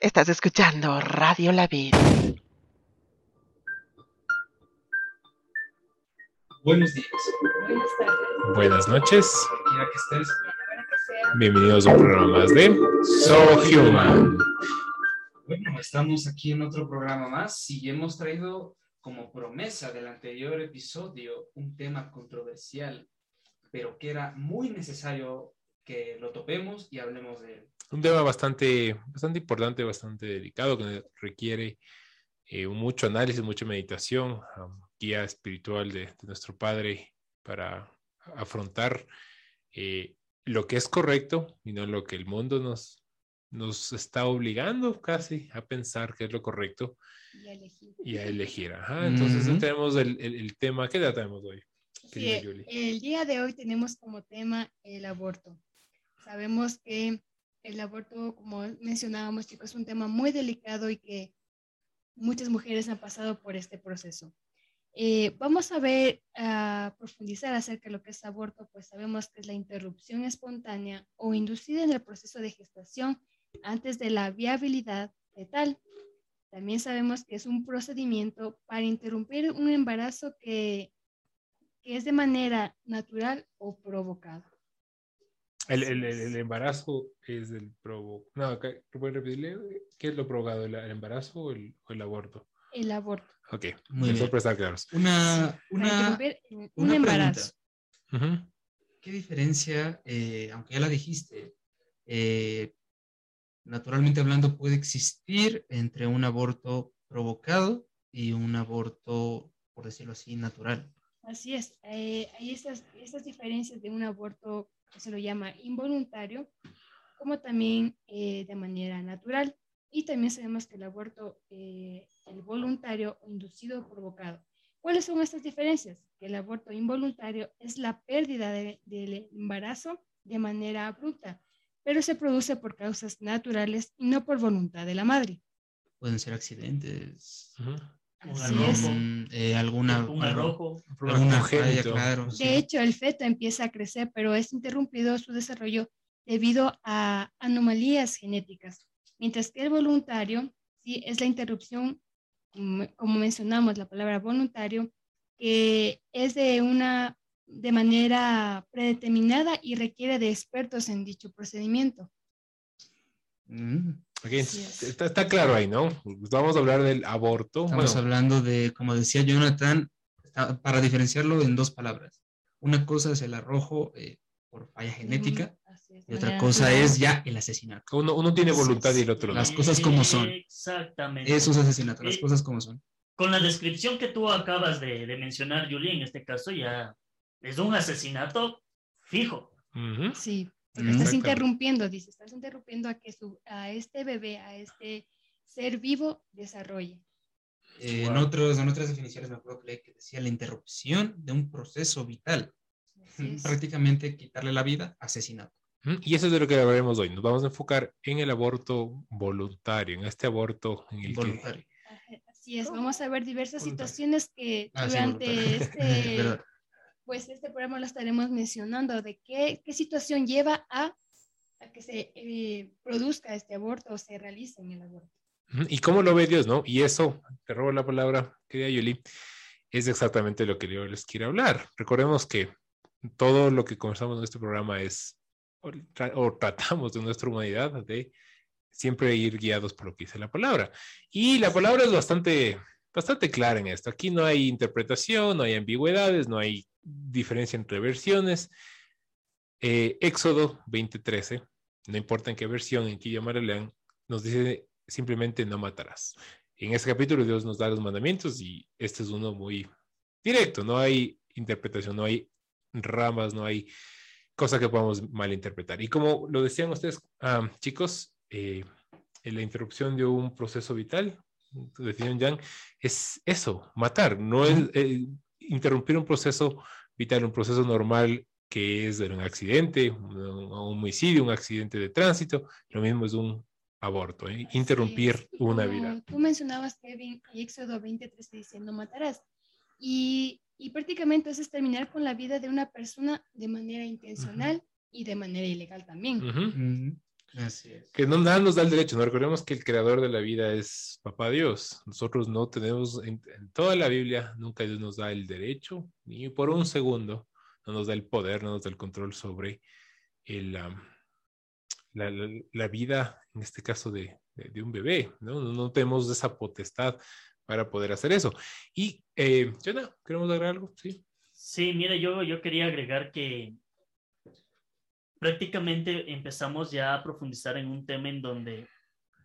Estás escuchando Radio La Vida. Buenos días. Buenas tardes. Buenas noches. Quiera que estés. Bienvenidos a un programa más de So Human. Bueno, estamos aquí en otro programa más y hemos traído como promesa del anterior episodio un tema controversial, pero que era muy necesario que lo topemos y hablemos de él. Un tema bastante, bastante importante, bastante delicado, que requiere eh, mucho análisis, mucha meditación, um, guía espiritual de, de, nuestro Padre para afrontar eh, lo que es correcto y no lo que el mundo nos, nos está obligando casi a pensar que es lo correcto Y a elegir. y a elegir. Ajá, entonces tenemos el, el- el tema, ¿qué edad tenemos hoy? Sí, el día de hoy tenemos como tema el aborto. Sabemos que el aborto, como mencionábamos, chicos, es un tema muy delicado y que muchas mujeres han pasado por este proceso. Eh, vamos a ver, a profundizar acerca de lo que es aborto, pues sabemos que es la interrupción espontánea o inducida en el proceso de gestación antes de la viabilidad fetal. También sabemos que es un procedimiento para interrumpir un embarazo que, que es de manera natural o provocada. El, el- el- el embarazo es el provo... No, ¿qué- ¿puedes repetirle? ¿Qué es lo provocado? ¿El, el embarazo o el, o el aborto? El aborto. Ok, Muy eso bien. para estar claros. Una, una, un una embarazo. ¿Qué diferencia, eh, aunque ya la dijiste, eh, naturalmente hablando, puede existir entre un aborto provocado y un aborto, por decirlo así, natural? Así es. eh, hay estas, estas diferencias de un aborto se lo llama involuntario, como también eh, de manera natural. Y también sabemos que el aborto, eh, el voluntario o inducido o provocado. ¿Cuáles son estas diferencias? Que el aborto involuntario es la pérdida de- del embarazo de manera abrupta, pero se produce por causas naturales y no por voluntad de la madre. Pueden ser accidentes. Arrojo, mm, eh, alguna, falla, claro. sí. De hecho, el feto empieza a crecer, pero es interrumpido su desarrollo debido a anomalías genéticas, mientras que el voluntario sí es la interrupción, mm, como mencionamos la palabra voluntario, que es de una de manera predeterminada y requiere de expertos en dicho procedimiento. Mm. Ok, Así es. está, está claro ahí, ¿no? Vamos a hablar del aborto. Estamos Bueno, hablando de, como decía Jonathan, para diferenciarlo en dos palabras. Una cosa es el arrojo eh, por falla genética es, y otra cosa natural. es ya el asesinato. uno, uno tiene voluntad y el otro no. Las cosas como son. Exactamente. Eso es asesinato, las Eh, cosas como son. Con la descripción que tú acabas de, de mencionar, Julie, en este caso ya es un asesinato fijo. Ujú. Sí, porque Mm. estás interrumpiendo, dice, estás interrumpiendo a que su, a este bebé, a este ser vivo desarrolle. Eh, en, otros, en otras definiciones me acuerdo que leí que decía la interrupción de un proceso vital. Prácticamente quitarle la vida, asesinato. Y eso es de lo que hablaremos hoy. Nos vamos a enfocar en el aborto voluntario, en este aborto en el que Voluntario. Ajá, Así es, vamos a ver diversas Voluntario. situaciones que Ah, sí, durante voluntario. este. pues este programa lo estaremos mencionando, de qué, situación lleva a, que se eh, produzca este aborto o se realice en el aborto. ¿Y cómo lo ve Dios, no? Y eso, te robo la palabra, querida Yuli, es exactamente lo que yo les quiero hablar. Recordemos que todo lo que conversamos en este programa es, o, o tratamos de nuestra humanidad, de siempre ir guiados por lo que dice la palabra. Y la palabra es bastante, bastante clara en esto. Aquí no hay interpretación, no hay ambigüedades, no hay diferencia entre versiones. Eh, Éxodo 20:13, no importa en qué versión, en qué idioma nos dice simplemente no matarás. En ese capítulo Dios nos da los mandamientos y este es uno muy directo, no hay interpretación, no hay ramas, no hay cosa que podamos malinterpretar. Y como lo decían ustedes, ah, chicos, eh, la interrupción de un proceso vital, decían Jan, es eso, matar, no es eh, interrumpir un proceso vital, un proceso normal que es de un accidente, un, un homicidio, un accidente de tránsito, lo mismo es un aborto, ¿eh? interrumpir Sí, una Como vida. Tú mencionabas, Kevin, y Éxodo 23 dice, no matarás. Y, y prácticamente eso es terminar con la vida de una persona de manera intencional y de manera ilegal también. Así es. Que no, nada nos da el derecho, ¿no? Recordemos que el creador de la vida es Papá Dios. Nosotros no tenemos, en, en toda la Biblia, nunca Dios nos da el derecho, ni por un segundo, no nos da el poder, no nos da el control sobre el, um, la, la, la, vida, en este caso de, de, de, un bebé, ¿no? No tenemos esa potestad para poder hacer eso. Y, eh, Jonah, ¿queremos agregar algo? Sí. Sí, mire, yo, yo quería agregar que prácticamente empezamos ya a profundizar en un tema en donde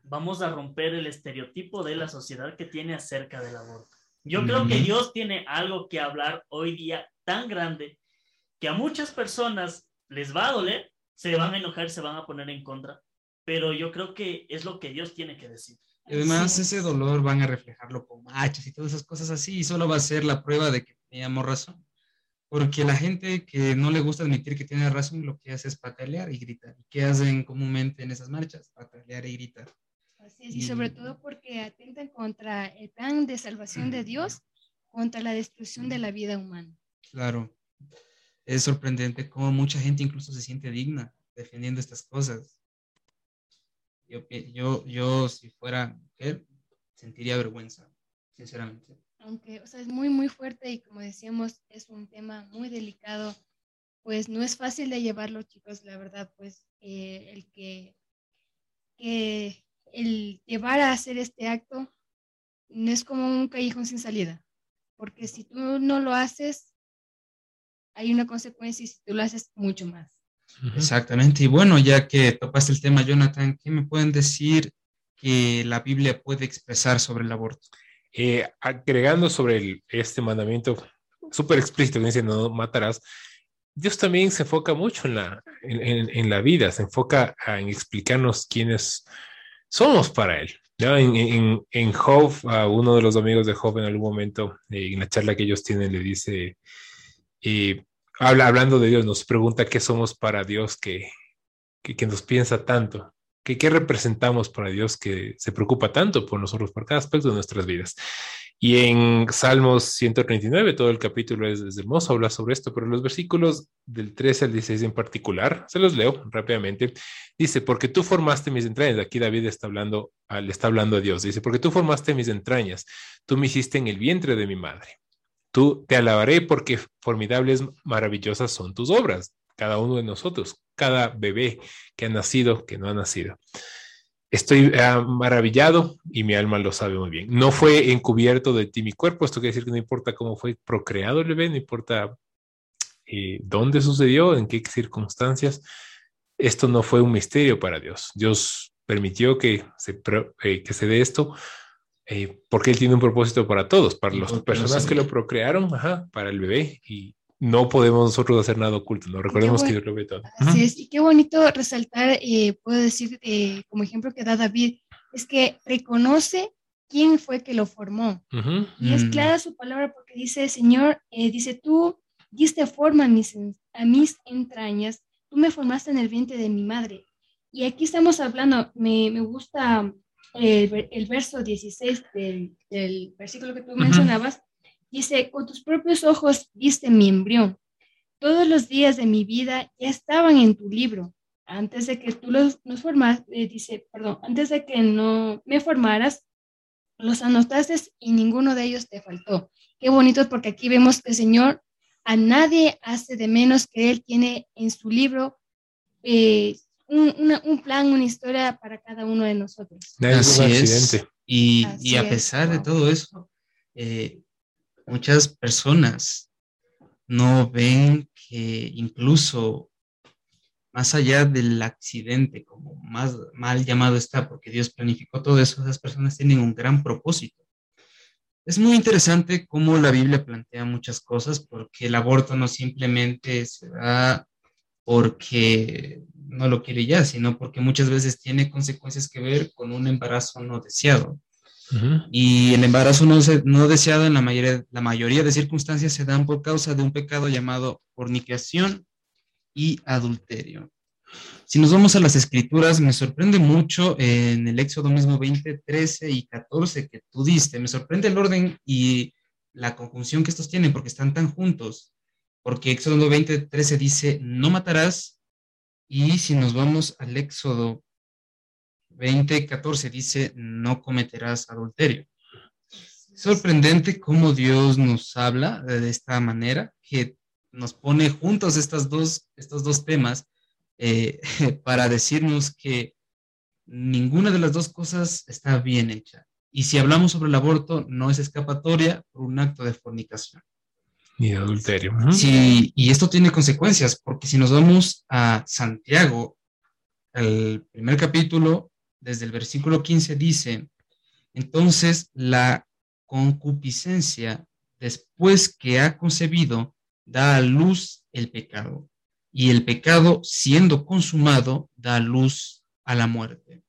vamos a romper el estereotipo de la sociedad que tiene acerca del aborto. Yo mm -hmm. creo que Dios tiene algo que hablar hoy día tan grande que a muchas personas les va a doler, se van a enojar, se van a poner en contra, pero yo creo que es lo que Dios tiene que decir. Y además sí. ese dolor van a reflejarlo con machos y todas esas cosas así, y solo va a ser la prueba de que teníamos razón. Porque la gente que no le gusta admitir que tiene razón, lo que hace es patalear y gritar. ¿Y qué hacen comúnmente en esas marchas? Patalear y gritar. Así es, y, y sobre todo porque atentan contra el plan de salvación de Dios, contra la destrucción de la vida humana. Claro. Es sorprendente cómo mucha gente incluso se siente digna defendiendo estas cosas. Yo, yo, yo si fuera mujer, sentiría vergüenza, sinceramente aunque o sea, es muy, muy fuerte y como decíamos, es un tema muy delicado, pues no es fácil de llevarlo, chicos, la verdad, pues eh, el que, que el llevar a hacer este acto no es como un callejón sin salida, porque si tú no lo haces, hay una consecuencia y si tú lo haces, mucho más. Exactamente, y bueno, ya que topaste el tema, Jonathan, ¿qué me pueden decir que la Biblia puede expresar sobre el aborto? Eh, agregando sobre el, este mandamiento súper explícito que dice no matarás, Dios también se enfoca mucho en la, en, en, en la vida, se enfoca en explicarnos quiénes somos para Él. ¿no? En, en, Job, a uno de los amigos de Job en algún momento, eh, en la charla que ellos tienen, le dice, eh, habla, hablando de Dios, nos pregunta qué somos para Dios que, que, que nos piensa tanto. ¿Qué, ¿Qué, representamos para Dios que se preocupa tanto por nosotros, por cada aspecto de nuestras vidas? Y en Salmos 139, todo el capítulo es, es hermoso, habla sobre esto, pero los versículos del 13 al 16 en particular, se los leo rápidamente, dice, porque tú formaste mis entrañas, aquí David está hablando, le está hablando a Dios, dice, porque tú formaste mis entrañas, tú me hiciste en el vientre de mi madre, tú te alabaré porque formidables, maravillosas son tus obras, cada uno de nosotros, cada bebé que ha nacido, que no ha nacido. Estoy uh, maravillado y mi alma lo sabe muy bien. No fue encubierto de ti mi cuerpo, esto quiere decir que no importa cómo fue procreado el bebé, no importa eh, dónde sucedió, en qué circunstancias, esto no fue un misterio para Dios. Dios permitió que se, eh, que se dé esto eh, porque Él tiene un propósito para todos, para las personas que lo procrearon, ajá, para el bebé y no podemos nosotros hacer nada oculto, ¿no? Recordemos bueno, que Dios lo ve todo. Así es, y qué bonito resaltar, eh, puedo decir, eh, como ejemplo que da David, es que reconoce quién fue que lo formó. Uh -huh. Y es clara su palabra porque dice, Señor, eh, dice, tú diste forma a mis, a mis entrañas, tú me formaste en el vientre de mi madre. Y aquí estamos hablando, me, me gusta el, el, verso 16 del, del versículo que tú uh -huh. mencionabas, Dice, con tus propios ojos viste mi embrión. Todos los días de mi vida ya estaban en tu libro. Antes de que tú los, nos formas, eh, dice, perdón, antes de que no me formaras, los anotaste y ninguno de ellos te faltó. Qué bonito porque aquí vemos que el Señor a nadie hace de menos que Él tiene en su libro eh, un, una, un, plan, una historia para cada uno de nosotros. Así es. Y, Así y, a pesar es. de todo eso, eh, muchas personas no ven que incluso más allá del accidente, como más mal llamado está, porque Dios planificó todo eso, esas personas tienen un gran propósito. Es muy interesante cómo la Biblia plantea muchas cosas, porque el aborto no simplemente se da porque no lo quiere ya, sino porque muchas veces tiene consecuencias que ver con un embarazo no deseado. Y el embarazo no, no deseado en la mayoría, la mayoría de circunstancias se dan por causa de un pecado llamado fornicación y adulterio. Si nos vamos a las escrituras, me sorprende mucho en el Éxodo mismo 20, 13 y 14 que tú diste. Me sorprende el orden y la conjunción que estos tienen porque están tan juntos. Porque Éxodo 20, 13 dice, no matarás. Y si nos vamos al Éxodo 20:14 dice, no cometerás adulterio. Sorprendente cómo Dios nos habla de esta manera, que nos pone juntos estas dos, estos dos temas eh, para decirnos que ninguna de las dos cosas está bien hecha. Y si hablamos sobre el aborto, no es escapatoria por un acto de fornicación. Ni de adulterio. Sí, y esto tiene consecuencias, porque si nos vamos a Santiago, el primer capítulo, desde el versículo 15, dice, entonces la concupiscencia, después que ha concebido, da a luz el pecado, y el pecado, siendo consumado, da luz a la muerte.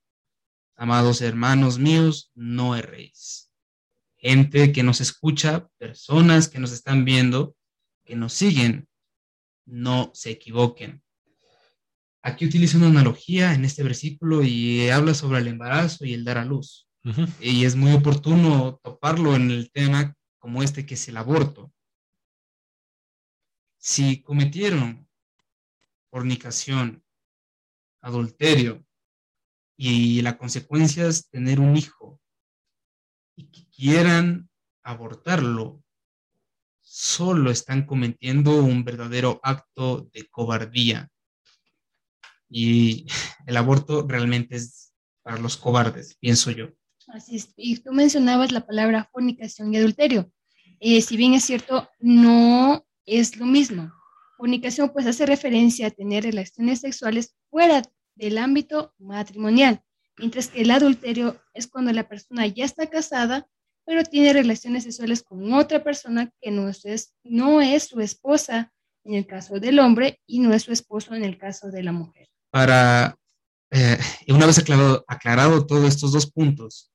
Amados hermanos míos, no erréis. Gente que nos escucha, personas que nos están viendo, que nos siguen, no se equivoquen. Aquí utiliza una analogía en este versículo y habla sobre el embarazo y el dar a luz. Y es muy oportuno toparlo en el tema como este que es el aborto. Si cometieron fornicación, adulterio y la consecuencia es tener un hijo y que quieran abortarlo, solo están cometiendo un verdadero acto de cobardía. Y el aborto realmente es para los cobardes, pienso yo. Así es. Y tú mencionabas la palabra fornicación y adulterio. Eh, si bien es cierto, no es lo mismo. Fornicación pues hace referencia a tener relaciones sexuales fuera del ámbito matrimonial, mientras que el adulterio es cuando la persona ya está casada, pero tiene relaciones sexuales con otra persona que no es, no es su esposa en el caso del hombre y no es su esposo en el caso de la mujer. Para, eh, una vez aclarado, aclarado todos estos dos puntos,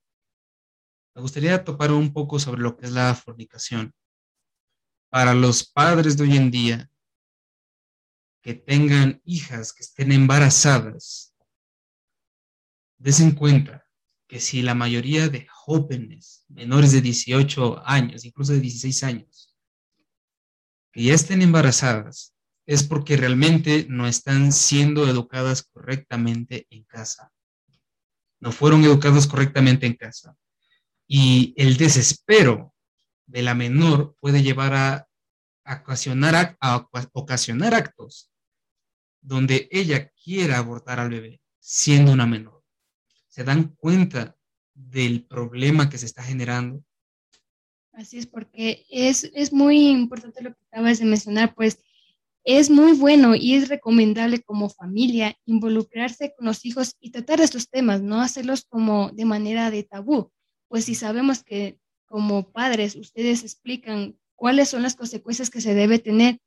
me gustaría topar un poco sobre lo que es la fornicación. Para los padres de hoy en día que tengan hijas que estén embarazadas, en cuenta que si la mayoría de jóvenes menores de 18 años, incluso de 16 años, que ya estén embarazadas, es porque realmente no están siendo educadas correctamente en casa. No fueron educados correctamente en casa. Y el desespero de la menor puede llevar a, ocasionar, a ocasionar actos donde ella quiera abortar al bebé siendo una menor. ¿Se dan cuenta del problema que se está generando? Así es, porque es, es muy importante lo que acabas de mencionar, pues es muy bueno y es recomendable como familia involucrarse con los hijos y tratar estos temas, no hacerlos como de manera de tabú, pues si sabemos que como padres ustedes explican cuáles son las consecuencias que se debe tener,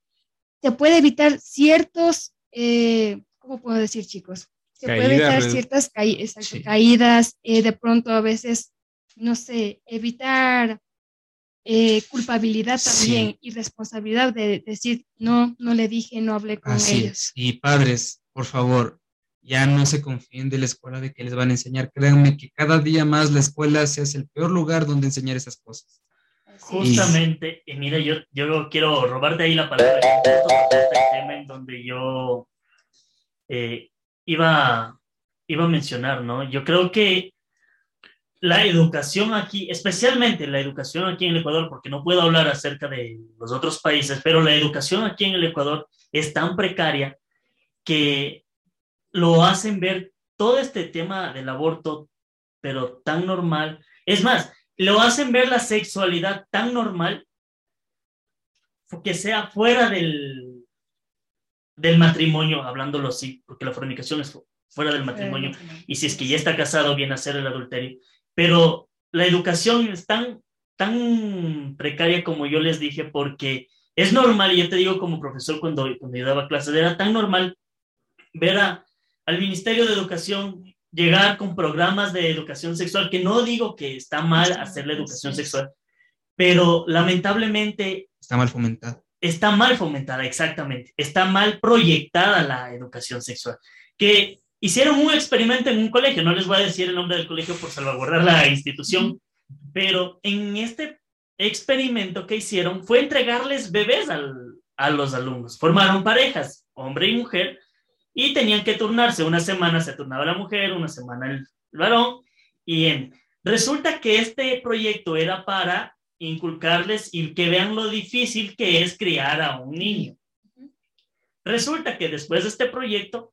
se puede evitar ciertos, eh, ¿cómo puedo decir chicos? Se puede evitar ciertas caídas, eh, de pronto a veces, no sé, evitar eh, culpabilidad también y responsabilidad de decir, no, no le dije, no hablé con Así Es. Y padres, por favor, ya no se confíen de la escuela de que les van a enseñar. Créanme que cada día más la escuela se hace el peor lugar donde enseñar esas cosas. Justamente, y, mira, yo, yo quiero robarte ahí la palabra, este tema en donde yo eh, iba, iba a mencionar, ¿no? Yo creo que la educación aquí, especialmente la educación aquí en el Ecuador, porque no puedo hablar acerca de los otros países, pero la educación aquí en el Ecuador es tan precaria que lo hacen ver todo este tema del aborto, pero tan normal. Es más, lo hacen ver la sexualidad tan normal que sea fuera del, del matrimonio, hablándolo así, porque la fornicación es fuera del matrimonio, y si es que ya está casado, viene a ser el adulterio. Pero la educación es tan, tan precaria como yo les dije, porque es normal, y yo te digo como profesor cuando, cuando yo daba clases, era tan normal ver a, al Ministerio de Educación llegar con programas de educación sexual, que no digo que está mal hacer la educación sexual, pero lamentablemente... Está mal fomentada. Está mal fomentada, exactamente. Está mal proyectada la educación sexual. Que hicieron un experimento en un colegio, no les voy a decir el nombre del colegio por salvaguardar la institución, pero en este experimento que hicieron fue entregarles bebés a los alumnos. Formaron parejas, hombre y mujer, y tenían que turnarse. Una semana se turnaba la mujer, una semana el, varón. Y resulta que este proyecto era para inculcarles y que vean lo difícil que es criar a un niño. Resulta que después de este proyecto,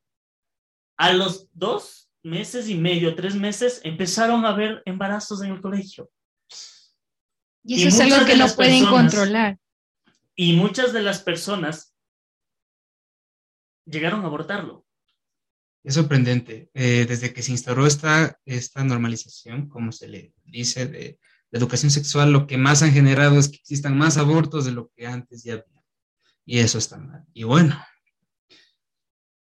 a los dos meses y medio, tres meses, empezaron a haber embarazos en el colegio. Y eso es algo que no pueden controlar. Y muchas de las personas llegaron a abortarlo. Es sorprendente. Eh, desde que se instauró esta, esta normalización, como se le dice, de la educación sexual, lo que más han generado es que existan más abortos de lo que antes ya había. Y eso está mal. Y bueno,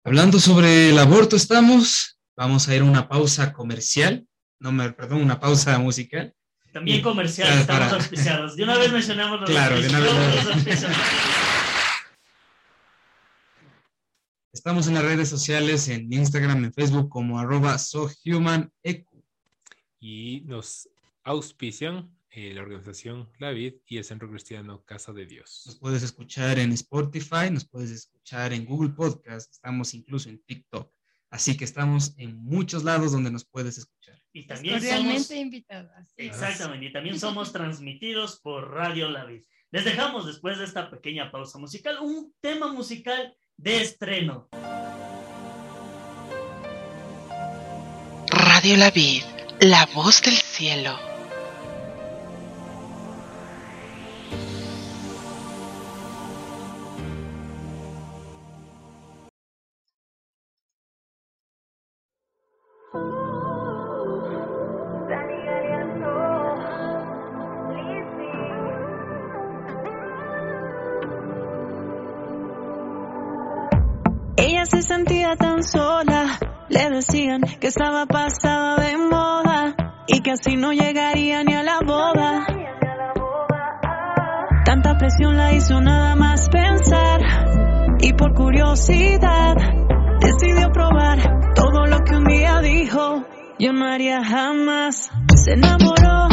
hablando sobre el aborto estamos, vamos a ir a una pausa comercial, no me, perdón, una pausa musical. También comercial, estamos auspiciados. De una vez mencionamos los Claro, de una vez. Estamos en las redes sociales, en Instagram, en Facebook, como arroba sohumanecu. Y nos auspician eh, la organización La Vid y el Centro Cristiano Casa de Dios. Nos puedes escuchar en Spotify, nos puedes escuchar en Google Podcast, estamos incluso en TikTok. Así que estamos en muchos lados donde nos puedes escuchar. Y también realmente invitadas. Exactamente, y también somos transmitidos por Radio La Vid. Les dejamos después de esta pequeña pausa musical un tema musical de estreno. Radio La Vid, la voz del cielo. Decían que estaba pasada de moda y que así no llegaría ni a la boda. Tanta presión la hizo nada más pensar y por curiosidad decidió probar todo lo que un día dijo. Yo no haría jamás. Se enamoró,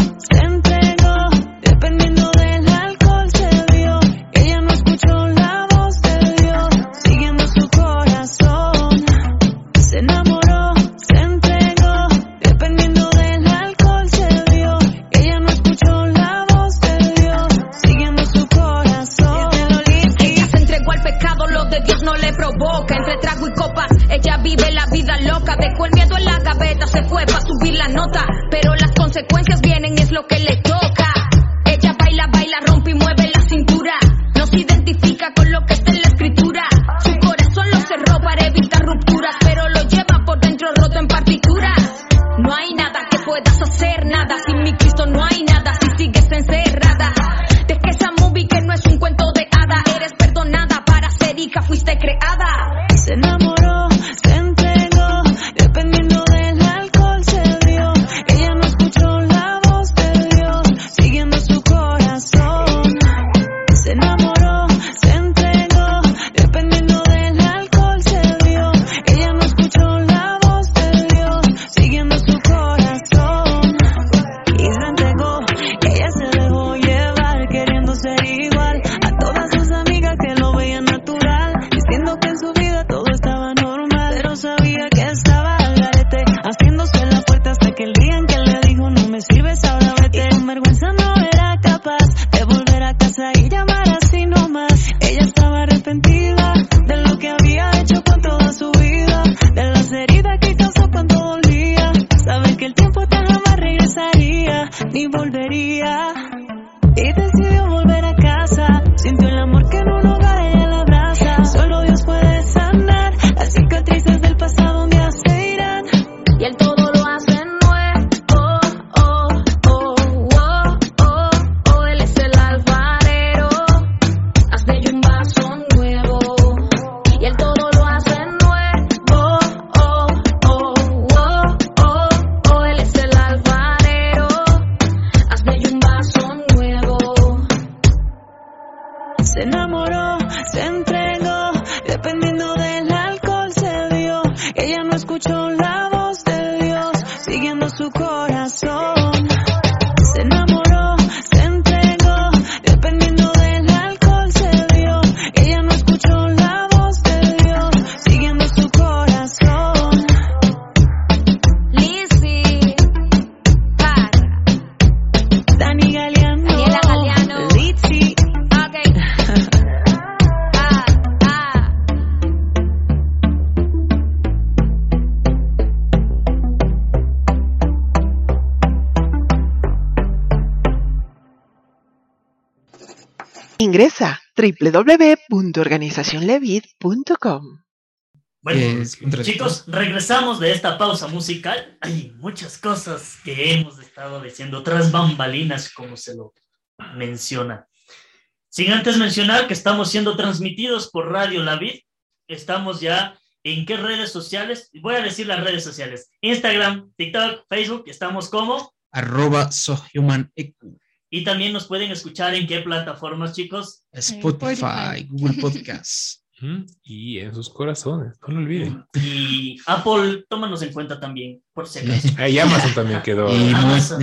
consecuencias vienen, es lo que le www.organizacionlevit.com. Bueno, chicos, regresamos de esta pausa musical. Hay muchas cosas que hemos estado diciendo, otras bambalinas, como se lo menciona. Sin antes mencionar que estamos siendo transmitidos por Radio La Vid. Estamos ya en qué redes sociales. Voy a decir las redes sociales. Instagram, TikTok, Facebook. Estamos como arroba sohumaneq. Y también nos pueden escuchar en qué plataformas, chicos. Spotify, Google Podcasts. Y en sus corazones, no lo olviden. Y Apple, tómanos en cuenta también, por si acaso. Ahí Amazon también quedó. Y,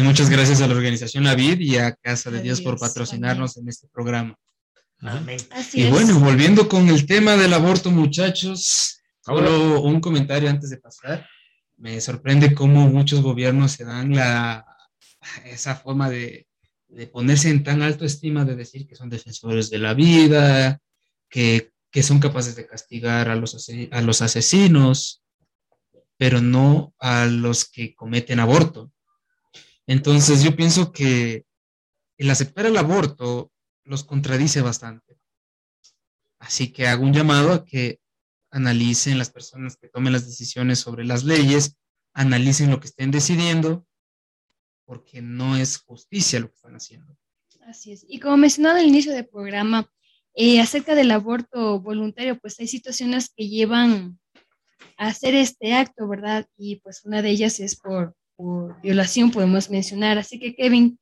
muchas gracias a la organización La Vid y a Casa de Dios por patrocinarnos en este programa. Amén. y bueno, volviendo con el tema del aborto, muchachos, solo un comentario antes de pasar. Me sorprende cómo muchos gobiernos se dan la, esa forma de, de ponerse en tan alto estima de decir que son defensores de la vida, que que son capaces de castigar a los, a los asesinos, pero no a los que cometen aborto. Entonces yo pienso que el aceptar el aborto los contradice bastante. Así que hago un llamado a que analicen las personas que tomen las decisiones sobre las leyes, analicen lo que estén decidiendo, porque no es justicia lo que están haciendo. Así es. Y como mencionaba al inicio del programa, eh, acerca del aborto voluntario, pues hay situaciones que llevan a hacer este acto, ¿verdad? Y pues una de ellas es por, violación, podemos mencionar. Así que, Kevin,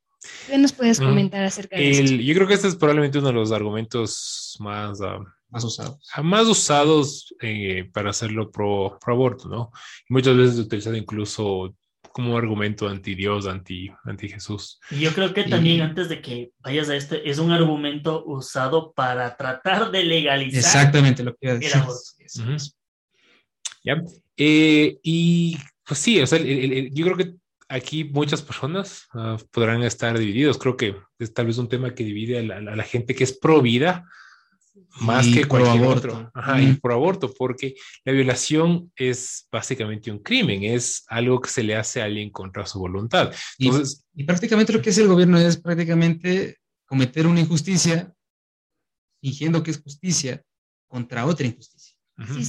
¿qué nos puedes mm, comentar acerca de esto? Yo creo que este es probablemente uno de los argumentos más, ah, más usados, ah, más usados eh, para hacerlo pro, pro, aborto, ¿no? muchas veces utilizado incluso como argumento anti Dios, anti, anti Jesús. Y yo creo que también antes de que vayas a este, es un argumento usado para tratar de legalizar. Exactamente lo que iba a decir. ¿Ya? Eh, y pues sí, o sea, yo creo que aquí muchas personas ah, podrán estar divididos. Creo que es tal vez un tema que divide a la, a la gente que es pro vida más que cualquier otro. Ajá, y por aborto, porque la violación es básicamente un crimen, es algo que se le hace a alguien contra su voluntad. Entonces, y, prácticamente lo que hace el gobierno es prácticamente cometer una injusticia, fingiendo que es justicia contra otra injusticia.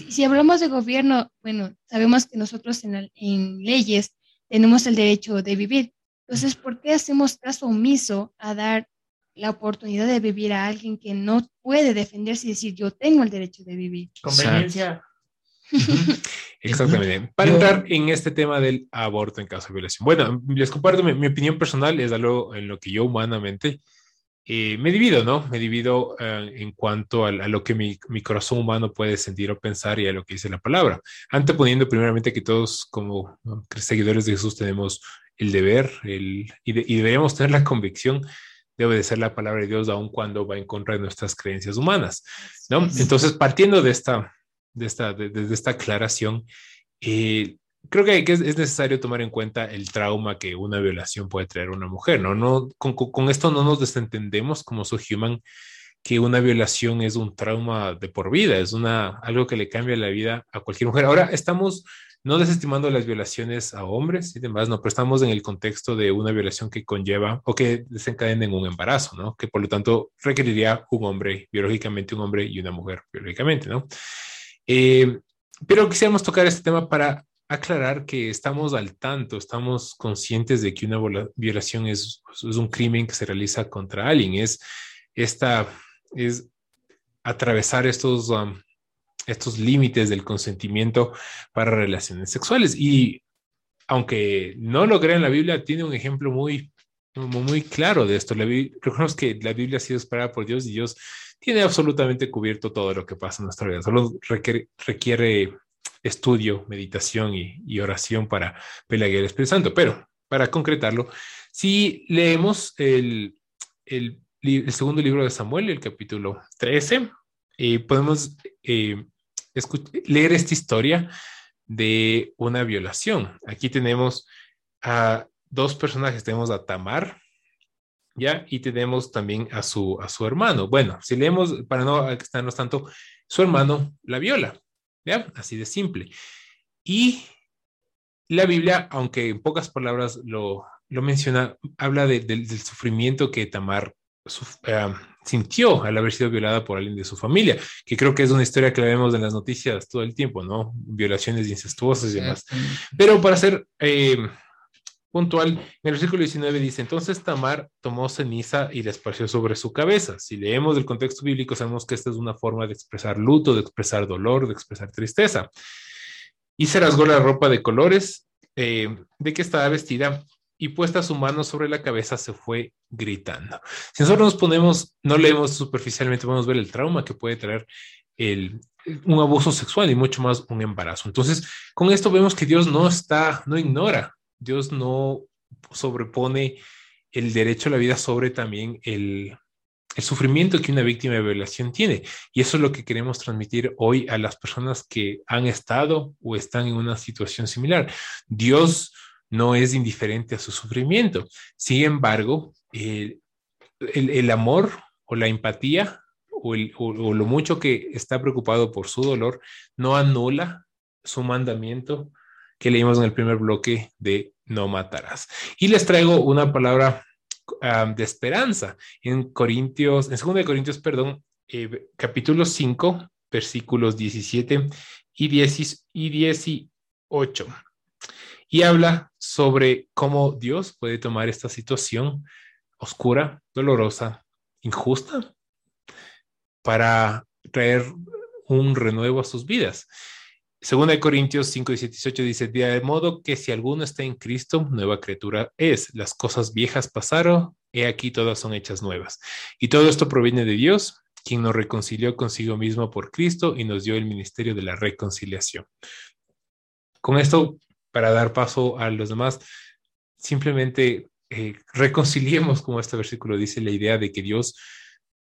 si, hablamos de gobierno, bueno, sabemos que nosotros en, en leyes tenemos el derecho de vivir. Entonces, ¿por qué hacemos caso omiso a dar la oportunidad de vivir a alguien que no puede defenderse y decir yo tengo el derecho de vivir. Conveniencia. Exactamente. Para entrar en este tema del aborto en caso de violación. Bueno, les comparto mi, opinión personal, es algo en lo que yo humanamente eh, me divido, ¿no? Me divido eh, en cuanto a, lo que mi, mi, corazón humano puede sentir o pensar y a lo que dice la palabra. Anteponiendo primeramente que todos como seguidores de Jesús tenemos el deber el, y, y deberíamos tener la convicción de obedecer la palabra de Dios aun cuando va en contra de nuestras creencias humanas, ¿no? Entonces, partiendo de esta, de esta, de, esta aclaración, eh, creo que, es, necesario tomar en cuenta el trauma que una violación puede traer a una mujer, ¿no? no con, con esto no nos desentendemos como soy human que una violación es un trauma de por vida, es una, algo que le cambia la vida a cualquier mujer. Ahora estamos no desestimando las violaciones a hombres y demás, no, pero estamos en el contexto de una violación que conlleva o que desencadena en un embarazo, ¿no? Que por lo tanto requeriría un hombre biológicamente, un hombre y una mujer biológicamente, ¿no? Eh, pero quisiéramos tocar este tema para aclarar que estamos al tanto, estamos conscientes de que una violación es, es un crimen que se realiza contra alguien, es esta, es atravesar estos um, estos límites del consentimiento para relaciones sexuales. Y aunque no lo crea en la Biblia, tiene un ejemplo muy, muy, claro de esto. La, recordemos que la Biblia ha sido esperada por Dios y Dios tiene absolutamente cubierto todo lo que pasa en nuestra vida. Solo requiere, estudio, meditación y, oración para pelear el Espíritu. Pero para concretarlo, si leemos el, el, segundo libro de Samuel, el capítulo 13, eh, podemos leer esta historia de una violación. Aquí tenemos a dos personajes, tenemos a Tamar, ¿ya? Y tenemos también a su, a su hermano. Bueno, si leemos, para no extendernos tanto, su hermano la viola, ¿ya? Así de simple. Y la Biblia, aunque en pocas palabras lo, lo menciona, habla del sufrimiento que Tamar eh, sintió al haber sido violada por alguien de su familia, que creo que es una historia que la vemos en las noticias todo el tiempo, ¿no? Violaciones incestuosas y demás. Pero para ser eh, puntual, en el versículo 19 dice, entonces Tamar tomó ceniza y la esparció sobre su cabeza. Si leemos el contexto bíblico, sabemos que esta es una forma de expresar luto, de expresar dolor, de expresar tristeza. Y se rasgó la ropa de colores eh, de que estaba vestida y puesta su mano sobre la cabeza se fue gritando. Si nosotros nos ponemos, no leemos superficialmente, podemos ver el trauma que puede traer el, un abuso sexual y mucho más un embarazo. Entonces, con esto vemos que Dios no está, no ignora Dios no sobrepone el derecho a la vida sobre también el, sufrimiento que una víctima de violación tiene. Y eso es lo que queremos transmitir hoy a las personas que han estado o están en una situación similar. Dios no es indiferente a su sufrimiento. Sin embargo, el, amor o la empatía o, lo mucho que está preocupado por su dolor no anula su mandamiento que leímos en el primer bloque de no matarás. Y les traigo una palabra de esperanza en Corintios, en 2 Corintios, perdón, eh, capítulo 5, versículos 17 y, 10, y 18. Y habla sobre cómo Dios puede tomar esta situación oscura, dolorosa, injusta, para traer un renuevo a sus vidas. Segunda de Corintios 5, 18 dice, de modo que si alguno está en Cristo, nueva criatura es. Las cosas viejas pasaron, he aquí todas son hechas nuevas. Y todo esto proviene de Dios, quien nos reconcilió consigo mismo por Cristo y nos dio el ministerio de la reconciliación. Con esto, para dar paso a los demás, simplemente eh, reconciliemos, como este versículo dice, la idea de que Dios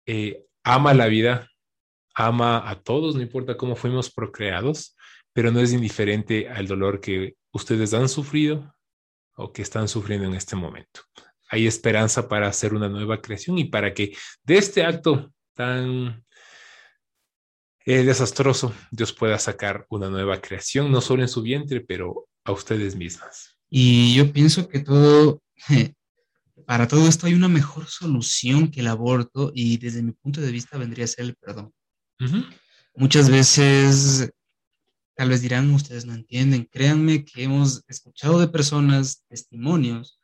eh, ama la vida, ama a todos, no importa cómo fuimos procreados, pero no es indiferente al dolor que ustedes han sufrido o que están sufriendo en este momento. Hay esperanza para hacer una nueva creación y para que de este acto tan eh, desastroso Dios pueda sacar una nueva creación, no solo en su vientre, pero a ustedes mismas. Y yo pienso que todo, para todo esto hay una mejor solución que el aborto y desde mi punto de vista vendría a ser el perdón. Muchas veces Tal vez dirán, ustedes no entienden. Créanme que hemos escuchado de personas, testimonios.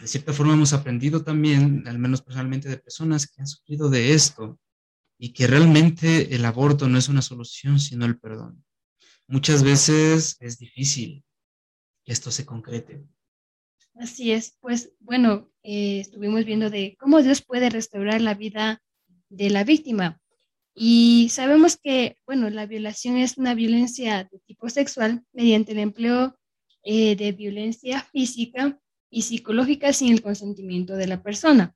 De cierta forma hemos aprendido también, al menos personalmente, de personas que han sufrido de esto y que realmente el aborto no es una solución, sino el perdón. Muchas veces es difícil que esto se concrete. Así es, pues bueno, eh, estuvimos viendo de cómo Dios puede restaurar la vida de la víctima. Y sabemos que, bueno, la violación es una violencia de tipo sexual mediante el empleo eh, de violencia física y psicológica sin el consentimiento de la persona.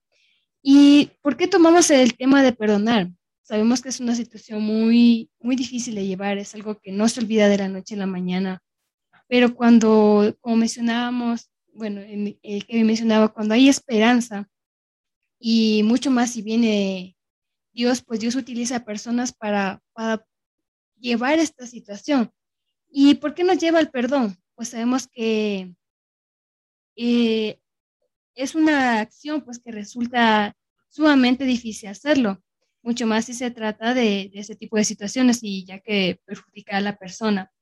¿Y por qué tomamos el tema de perdonar? Sabemos que es una situación muy, muy difícil de llevar, es algo que no se olvida de la noche a la mañana, pero cuando, como mencionábamos, bueno, el que mencionaba, cuando hay esperanza y mucho más si viene Dios, pues Dios utiliza personas para, para llevar esta situación. ¿Y por qué nos lleva al perdón? Pues sabemos que eh, es una acción pues que resulta sumamente difícil hacerlo, mucho más si se trata de, de ese tipo de situaciones y ya que perjudica a la persona.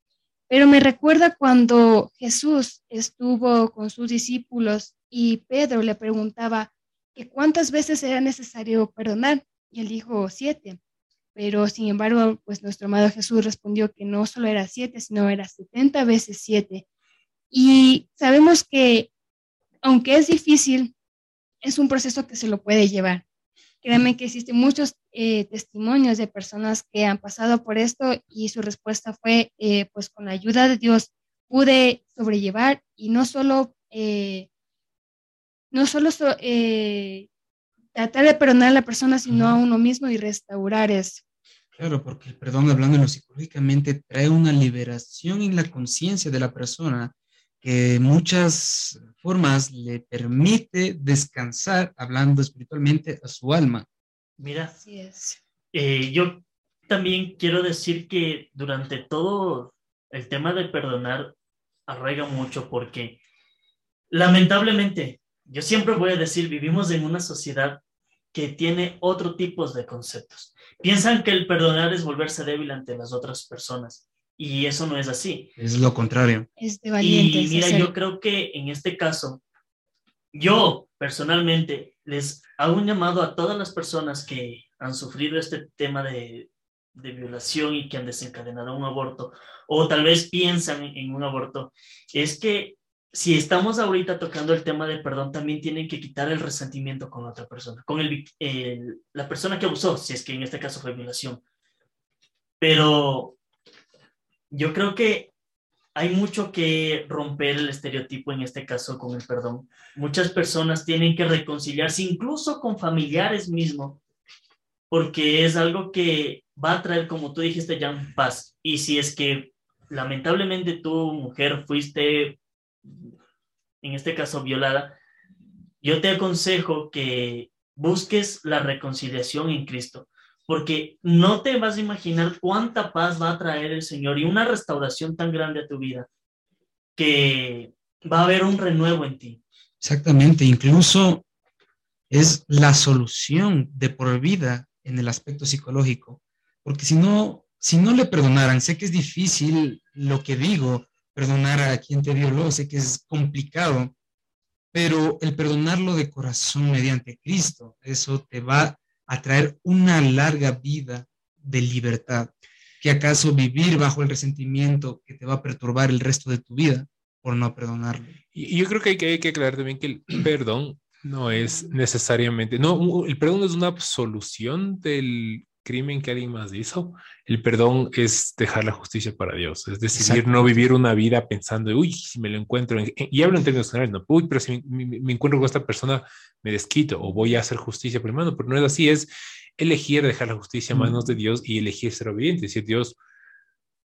Pero me recuerda cuando Jesús estuvo con sus discípulos y Pedro le preguntaba que cuántas veces era necesario perdonar y él dijo siete. Pero sin embargo, pues nuestro amado Jesús respondió que no solo era siete, sino era setenta veces siete. Y sabemos que, aunque es difícil, es un proceso que se lo puede llevar. Créanme que existen muchos eh, testimonios de personas que han pasado por esto y su respuesta fue, eh, pues con la ayuda de Dios pude sobrellevar y no solo, eh, no solo tratar de perdonar a la persona, sino a uno mismo y restaurar eso. Claro, porque el perdón, hablando psicológicamente, trae una liberación en la conciencia de la persona que muchas formas le permite descansar, hablando espiritualmente, a su alma. Mira, Así es. Eh, yo también quiero decir que durante todo el tema de perdonar arraiga mucho porque lamentablemente, yo siempre voy a decir, vivimos en una sociedad que tiene otro tipo de conceptos. Piensan que el perdonar es volverse débil ante las otras personas y eso no es así. Es lo contrario. Es de valientes. Y mira, yo creo que en este caso, yo personalmente les hago un llamado a todas las personas que han sufrido este tema de, de violación y que han desencadenado un aborto, o tal vez piensan en un aborto, es que si estamos ahorita tocando el tema de perdón, también tienen que quitar el resentimiento con la otra persona, con el- la persona que abusó, si es que en este caso fue violación. Pero yo creo que hay mucho que romper el estereotipo en este caso con el perdón. Muchas personas tienen que reconciliarse incluso con familiares mismos, porque es algo que va a traer, como tú dijiste, Jan, paz. Y si es que lamentablemente tú, mujer, fuiste, en este caso, violada, yo te aconsejo que busques la reconciliación en Cristo, porque no te vas a imaginar cuánta paz va a traer el Señor y una restauración tan grande a tu vida, que va a haber un renuevo en ti. Exactamente, incluso es la solución de por vida en el aspecto psicológico, porque si no, si no le perdonaran, sé que es difícil lo que digo, perdonar a quien te violó, sé que es complicado, pero el perdonarlo de corazón mediante Cristo, eso te va a traer una larga vida de libertad. que acaso vivir bajo el resentimiento que te va a perturbar el resto de tu vida por no perdonarlo? Y yo creo que hay que, hay que aclarar también que el perdón no es necesariamente, no, el perdón es una absolución del crimen que alguien más hizo. El perdón es dejar la justicia para Dios, es decidir no vivir una vida pensando, uy, si me lo encuentro, en- y hablo en términos generales, no, uy, pero si me, me- me encuentro con esta persona, me desquito o voy a hacer justicia por mi mano, pero no es así, es elegir dejar la justicia a manos de Dios y elegir ser obediente, decir, Dios,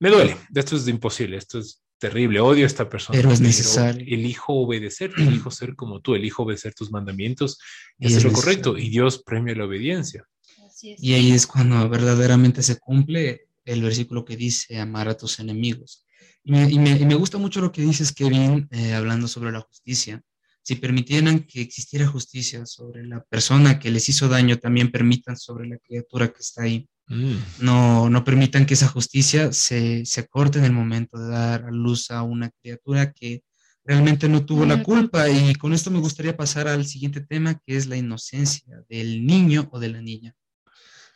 me duele, esto es imposible, esto es terrible, odio a esta persona. Pero es necesario. Elijo obedecerte, elijo ser como tú, elijo obedecer tus mandamientos y, Y hacer es lo correcto. Y Dios premia la obediencia. Así es. Y ahí es cuando verdaderamente se cumple el versículo que dice amar a tus enemigos. Y me, y me- y me gusta mucho lo que dices, Kevin, eh, hablando sobre la justicia. Si permitieran que existiera justicia sobre la persona que les hizo daño, también permitan sobre la criatura que está ahí. Mm. No, no permitan que esa justicia se, se corte en el momento de dar a luz a una criatura que realmente no tuvo la culpa. Y con esto me gustaría pasar al siguiente tema, que es la inocencia del niño o de la niña.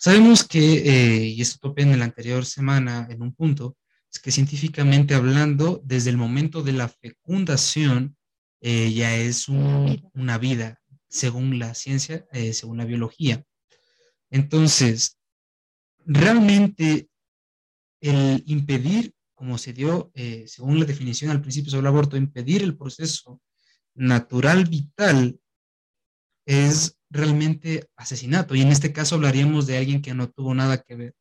Sabemos que, eh, y esto topé en la anterior semana en un punto, es que científicamente hablando, desde el momento de la fecundación, eh, ya es un- una vida, según la ciencia, eh, según la biología. Entonces, realmente el impedir, como se dio, eh, según la definición al principio sobre el aborto, impedir el proceso natural vital es realmente asesinato. Y en este caso hablaríamos de alguien que no tuvo nada que ver.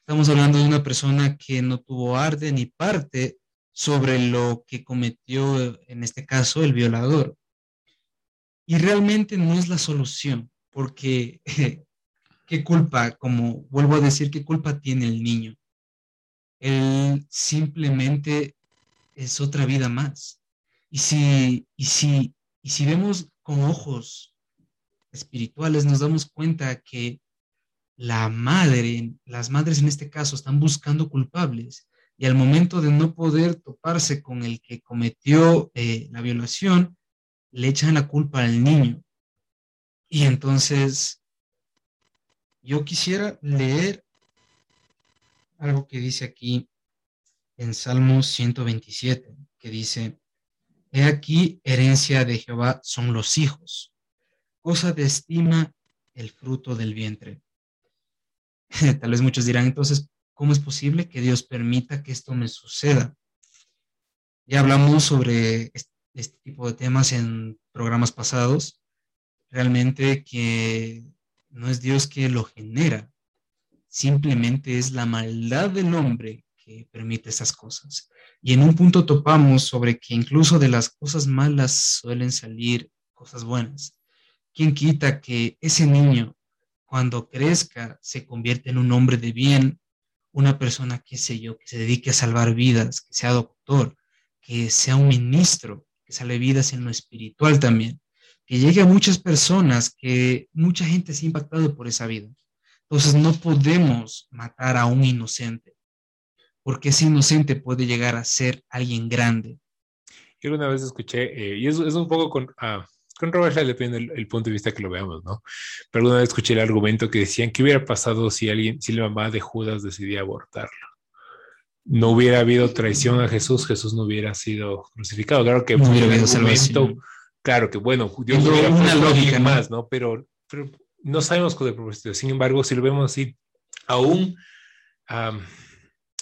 Estamos hablando de una persona que no tuvo arte ni parte sobre lo que cometió, en este caso, el violador. Y realmente no es la solución, porque ¿qué culpa, como vuelvo a decir, qué culpa tiene el niño? Él simplemente es otra vida más. Y si, y si, y si vemos con ojos espirituales, nos damos cuenta que la madre, las madres en este caso, están buscando culpables y al momento de no poder toparse con el que cometió eh, la violación, le echan la culpa al niño. Y entonces, yo quisiera leer algo que dice aquí en Salmos 127, que dice, He aquí, herencia de Jehová son los hijos, cosa de estima el fruto del vientre. Tal vez muchos dirán, entonces, ¿cómo es posible que Dios permita que esto me suceda? Ya hablamos sobre este, este tipo de temas en programas pasados. Realmente que no es Dios que lo genera, simplemente es la maldad del hombre que permite esas cosas. Y en un punto topamos sobre que incluso de las cosas malas suelen salir cosas buenas. ¿Quién quita que ese niño, cuando crezca, se convierte en un hombre de bien, una persona, qué sé yo, que se dedique a salvar vidas, que sea doctor, que sea un ministro, que salve vidas en lo espiritual también? que llegue a muchas personas, que mucha gente se ha impactado por esa vida. Entonces no podemos matar a un inocente, porque ese inocente puede llegar a ser alguien grande. Yo una vez escuché, eh, y es, es, un poco con, ah, controversial, depende del punto de vista que lo veamos, ¿no? Pero una vez escuché el argumento que decían que hubiera pasado si alguien, si la mamá de Judas decidía abortarlo. No hubiera habido traición a Jesús, Jesús no hubiera sido crucificado. Claro que no hubiera habido salvación. Claro que bueno, Dios hubiera una lógica más, ¿no? Pero, pero no sabemos con el propósito. Sin embargo, si lo vemos así, aún um,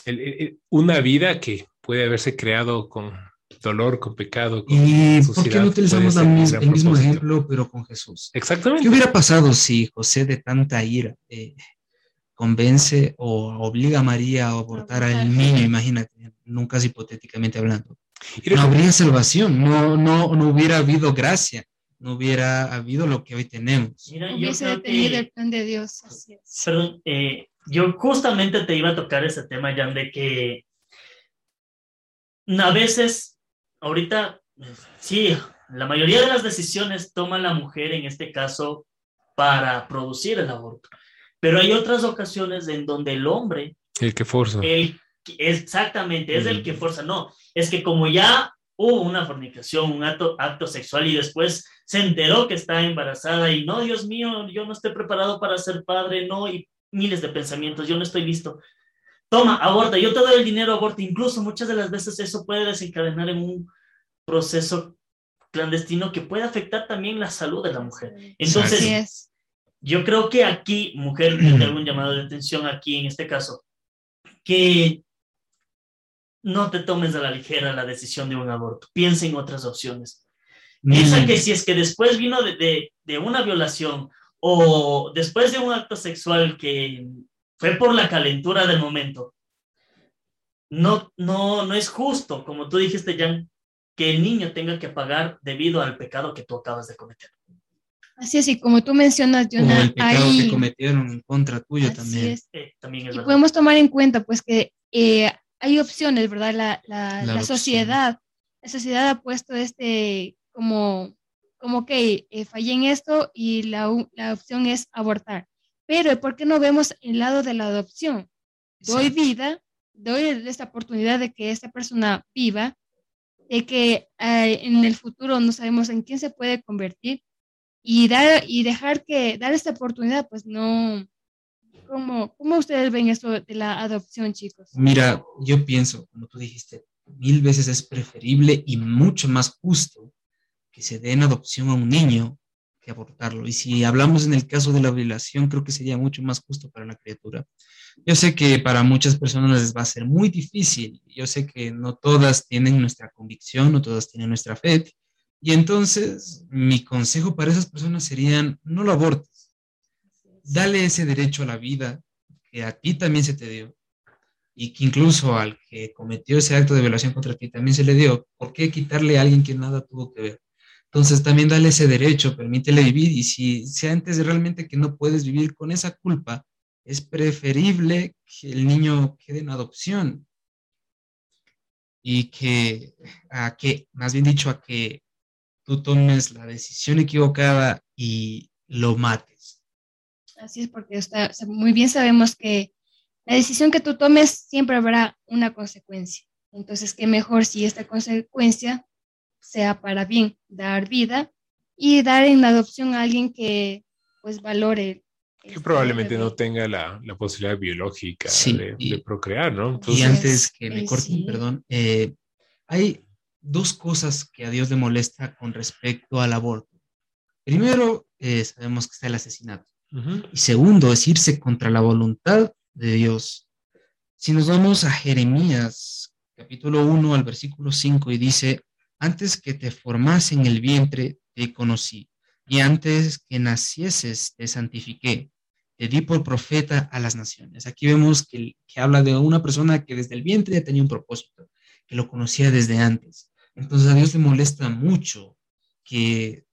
el, el, una vida que puede haberse creado con dolor, con pecado. Con ¿Y por qué no utilizamos el mismo ejemplo, pero con Jesús? Exactamente. ¿Qué hubiera pasado si José de tanta ira eh, convence o obliga a María a abortar al niño? Imagínate, nunca es hipotéticamente hablando. No habría salvación, no, no, no hubiera habido gracia no hubiera habido lo que hoy tenemos. Mira, hubiese detenido el plan de Dios. Así es. Perdón, eh, yo justamente te iba a tocar ese tema, Jan, de que a veces, ahorita, sí, la mayoría de las decisiones toma la mujer en este caso para producir el aborto, pero hay otras ocasiones en donde el hombre... El que forza. El, exactamente, es el que forza. No, es que como ya hubo una fornicación, un acto, acto sexual y después se enteró que está embarazada y no, Dios mío, yo no estoy preparado para ser padre, no, y miles de pensamientos, yo no estoy listo. Toma, aborta, yo te doy el dinero, aborta. Incluso muchas de las veces eso puede desencadenar en un proceso clandestino que puede afectar también la salud de la mujer. Entonces, yo creo que aquí, mujer, tengo un llamado de atención aquí en este caso, que no te tomes a la ligera la decisión de un aborto. Piensa en otras opciones. Piensa que si es que después vino de, de, de, una violación o después de un acto sexual que fue por la calentura del momento, no, no, no es justo, como tú dijiste, Jan, que el niño tenga que pagar debido al pecado que tú acabas de cometer. Así es, y como tú mencionas, Jonah, el pecado hay... que cometieron en contra tuyo también. Es. Eh, también es y podemos tomar en cuenta, pues, que eh, hay opciones, ¿verdad? La, la, la, la sociedad, la sociedad ha puesto este como, como que eh, fallé en esto y la, la opción es abortar. Pero ¿por qué no vemos el lado de la adopción? Doy vida, doy esta oportunidad de que esta persona viva, de que eh, en el futuro no sabemos en quién se puede convertir y dar y dejar que dar esta oportunidad, pues no, ¿Cómo, ¿Cómo ustedes ven esto de la adopción, chicos? Mira, yo pienso, como tú dijiste, mil veces es preferible y mucho más justo que se dé en adopción a un niño abortarlo. Y si hablamos en el caso de la violación, creo que sería mucho más justo para la criatura. Yo sé que para muchas personas les va a ser muy difícil. Yo sé que no todas tienen nuestra convicción, no todas tienen nuestra fe. Y entonces mi consejo para esas personas serían, no lo abortes dale ese derecho a la vida que a ti también se te dio y que incluso al que cometió ese acto de violación contra ti también se le dio. ¿Por qué quitarle a alguien que nada tuvo que ver? Entonces también dale ese derecho, permítele vivir y si, si antes de realmente que no puedes vivir con esa culpa, es preferible que el niño quede en adopción y que, a que, más bien dicho, a que tú tomes la decisión equivocada y lo mates. Así es, porque está, muy bien sabemos que la decisión que tú tomes siempre habrá una consecuencia. Entonces, qué mejor si esta consecuencia sea para bien, dar vida y dar en adopción a alguien que pues valore. Que este probablemente no tenga la, la posibilidad biológica de, de, procrear, ¿no? y antes que me corten, sí. perdón, eh, hay dos cosas que a Dios le molesta con respecto al aborto. Primero, eh, sabemos que está el asesinato. Y segundo, es irse contra la voluntad de Dios. Si nos vamos a Jeremías, capítulo 1 al versículo 5, y dice, antes que te formase en el vientre, te conocí, y antes que nacieses, te santifiqué, te di por profeta a las naciones. Aquí vemos que, habla de una persona que desde el vientre ya tenía un propósito, que lo conocía desde antes. Entonces a Dios le molesta mucho que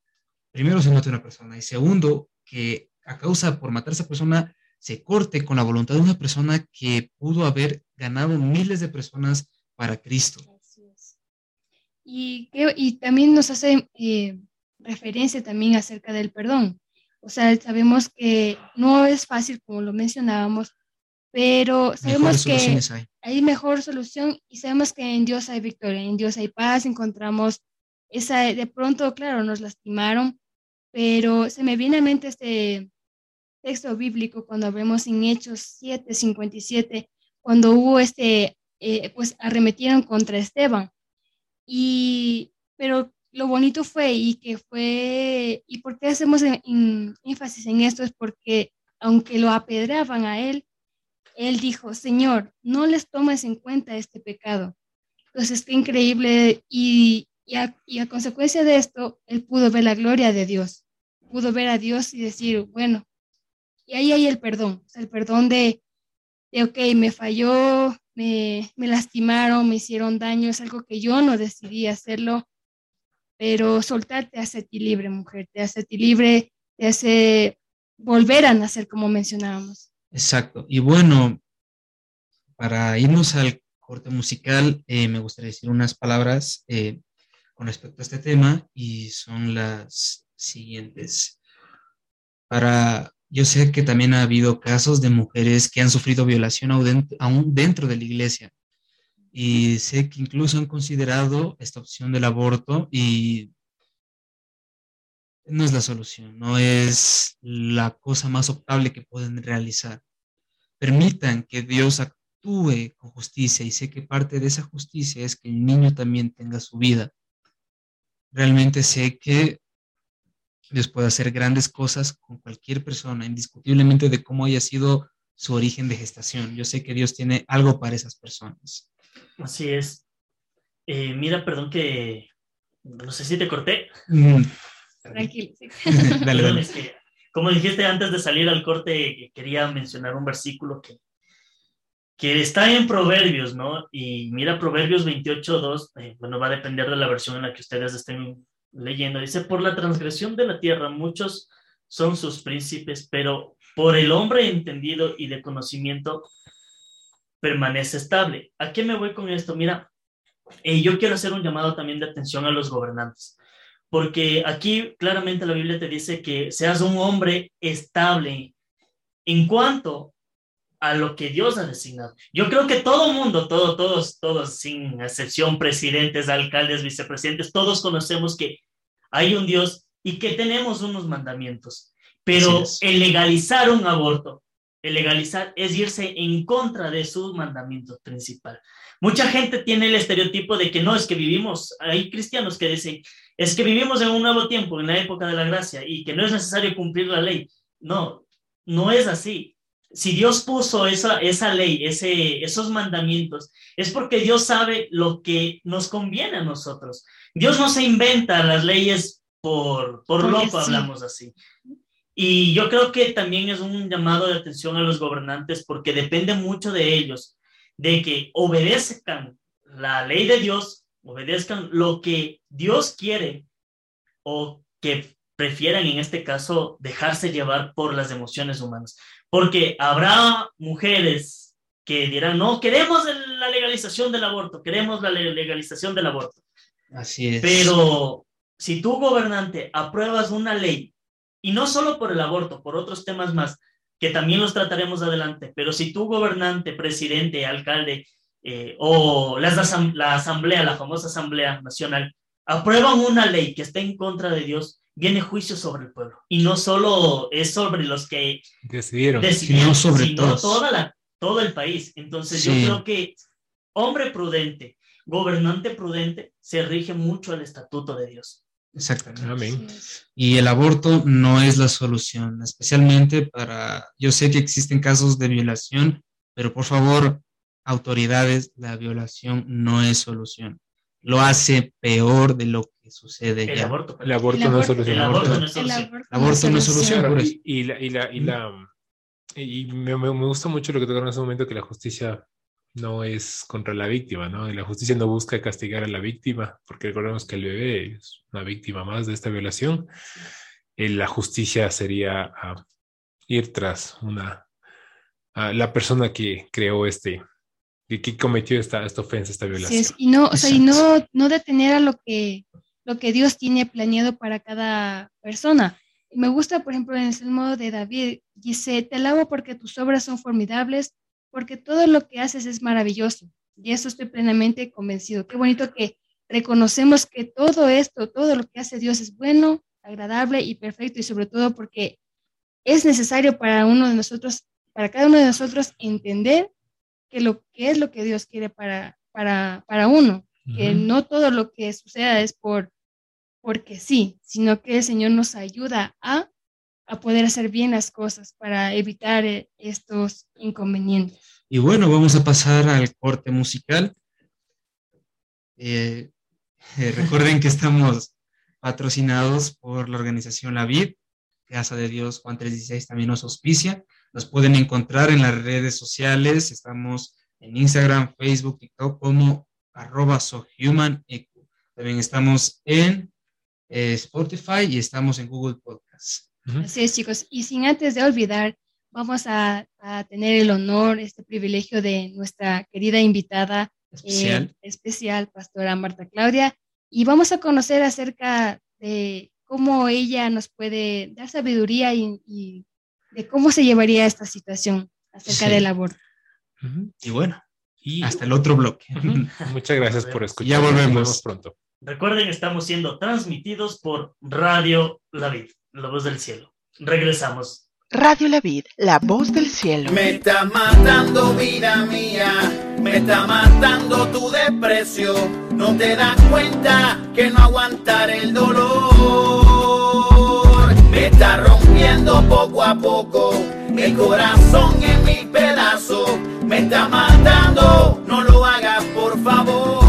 primero se mate una persona y segundo que a causa por matar a esa persona se corte con la voluntad de una persona que pudo haber ganado miles de personas para Cristo. Y, y también nos hace eh, referencia también acerca del perdón. O sea, sabemos que no es fácil, como lo mencionábamos, pero sabemos que hay. hay mejor solución y sabemos que en Dios hay victoria, en Dios hay paz, encontramos esa, de pronto, claro, nos lastimaron, pero se me viene a mente este texto bíblico cuando vemos en Hechos 7, 57, cuando hubo este, eh, pues arremetieron contra Esteban. Y, pero lo bonito fue y que fue, y por qué hacemos énfasis en esto es porque aunque lo apedraban a él, él dijo, Señor, no les tomes en cuenta este pecado. Entonces, qué increíble. Y, y, a, y a consecuencia de esto, él pudo ver la gloria de Dios. Pudo ver a Dios y decir, bueno, y ahí hay el perdón, el perdón de, de ok, me falló, me, me lastimaron, me hicieron daño, es algo que yo no decidí hacerlo, pero soltar te hace ti libre, mujer, te hace ti libre, te hace volver a nacer, como mencionábamos. Exacto. Y bueno, para irnos al corte musical, eh, me gustaría decir unas palabras eh, con respecto a este tema y son las siguientes. Para, yo sé que también ha habido casos de mujeres que han sufrido violación aún dentro de la iglesia y sé que incluso han considerado esta opción del aborto y no es la solución, no es la cosa más optable que pueden realizar. Permitan que Dios actúe con justicia y sé que parte de esa justicia es que el niño también tenga su vida. Realmente sé que Dios puede hacer grandes cosas con cualquier persona, indiscutiblemente de cómo haya sido su origen de gestación. Yo sé que Dios tiene algo para esas personas. Así es. Eh, mira, perdón que no sé si te corté. Mm. Tranquilo. dale, dale. como dijiste antes de salir al corte, quería mencionar un versículo que, que está en Proverbios, ¿no? Y mira, Proverbios 28.2, eh, bueno, va a depender de la versión en la que ustedes estén leyendo. Dice, por la transgresión de la tierra, muchos son sus príncipes, pero por el hombre entendido y de conocimiento, permanece estable. ¿A qué me voy con esto? Mira, eh, yo quiero hacer un llamado también de atención a los gobernantes, porque aquí claramente la Biblia te dice que seas un hombre estable en cuanto a lo que Dios ha designado. Yo creo que todo mundo, todo, todos, todos, sin excepción, presidentes, alcaldes, vicepresidentes, todos conocemos que hay un Dios y que tenemos unos mandamientos, pero el legalizar un aborto el legalizar es irse en contra de su mandamiento principal. Mucha gente tiene el estereotipo de que no, es que vivimos, hay cristianos que dicen, es que vivimos en un nuevo tiempo, en la época de la gracia, y que no es necesario cumplir la ley. No, no es así. Si Dios puso esa, esa ley, ese, esos mandamientos, es porque Dios sabe lo que nos conviene a nosotros. Dios no se inventa las leyes por, por loco, hablamos así. Y yo creo que también es un llamado de atención a los gobernantes porque depende mucho de ellos, de que obedezcan la ley de Dios, obedezcan lo que Dios quiere o que prefieran en este caso dejarse llevar por las emociones humanas. Porque habrá mujeres que dirán, no, queremos la legalización del aborto, queremos la legalización del aborto. Así es. Pero si tú, gobernante, apruebas una ley y no solo por el aborto, por otros temas más, que también los trataremos adelante, pero si tu gobernante, presidente, alcalde eh, o la asamblea, la famosa asamblea nacional, aprueban una ley que está en contra de Dios, viene juicio sobre el pueblo. Y no solo es sobre los que decidieron, sino sobre Toda la, todo el país. Entonces yo creo que hombre prudente, gobernante prudente, se rige mucho al estatuto de Dios. Exactamente. Y el aborto no es la solución, especialmente para, yo sé que existen casos de violación, pero por favor, autoridades, la violación no es solución. Lo hace peor de lo que sucede. El, Aborto, el aborto, no es solución. El aborto no es solución. El aborto no es solución. Y, la, y, la, y, la, y me, me, gusta mucho lo que tocaron en ese momento, que la justicia no es contra la víctima, ¿no? Y la justicia no busca castigar a la víctima, porque recordemos que el bebé es una víctima más de esta violación. Eh, la justicia sería ah, ir tras una la persona que creó este, que, que cometió esta, esta ofensa, esta violación. y no, o sea, y no, no detener a lo que lo que Dios tiene planeado para cada persona. Me gusta, por ejemplo, en el modo de David, dice, te alabo porque tus obras son formidables, porque todo lo que haces es maravilloso. Y eso estoy plenamente convencido. Qué bonito que reconocemos que todo esto, todo lo que hace Dios es bueno, agradable y perfecto, y sobre todo porque es necesario para uno de nosotros, para cada uno de nosotros entender que lo que es lo que Dios quiere para, para, para uno, que no todo lo que suceda es por porque sí, sino que el Señor nos ayuda a, a poder hacer bien las cosas para evitar eh, estos inconvenientes. Y bueno, vamos a pasar al corte musical. Eh, eh, recuerden que estamos patrocinados por la organización La Vid, Casa de Dios Juan 316 también nos auspicia. Nos pueden encontrar en las redes sociales, estamos en Instagram, Facebook, TikTok como arroba sohumaneco. También estamos en eh, Spotify y estamos en Google Podcast. Así es, chicos. Y sin antes de olvidar, vamos a, tener el honor, este privilegio de nuestra querida invitada especial, eh, especial pastora Marta Claudia, y vamos a conocer acerca de cómo ella nos puede dar sabiduría y, de cómo se llevaría esta situación acerca del aborto. Y bueno, y hasta el otro bloque. Muchas gracias por escuchar. Ya volvemos pronto. Recuerden, estamos siendo transmitidos por Radio La Vid, la voz del cielo. Regresamos. Radio La Vid, la voz del cielo. Me está matando vida mía, me está matando tu desprecio. No te das cuenta que no aguantar el dolor. Está rompiendo poco a poco el corazón en mi pedazo. Me está matando, no lo hagas por favor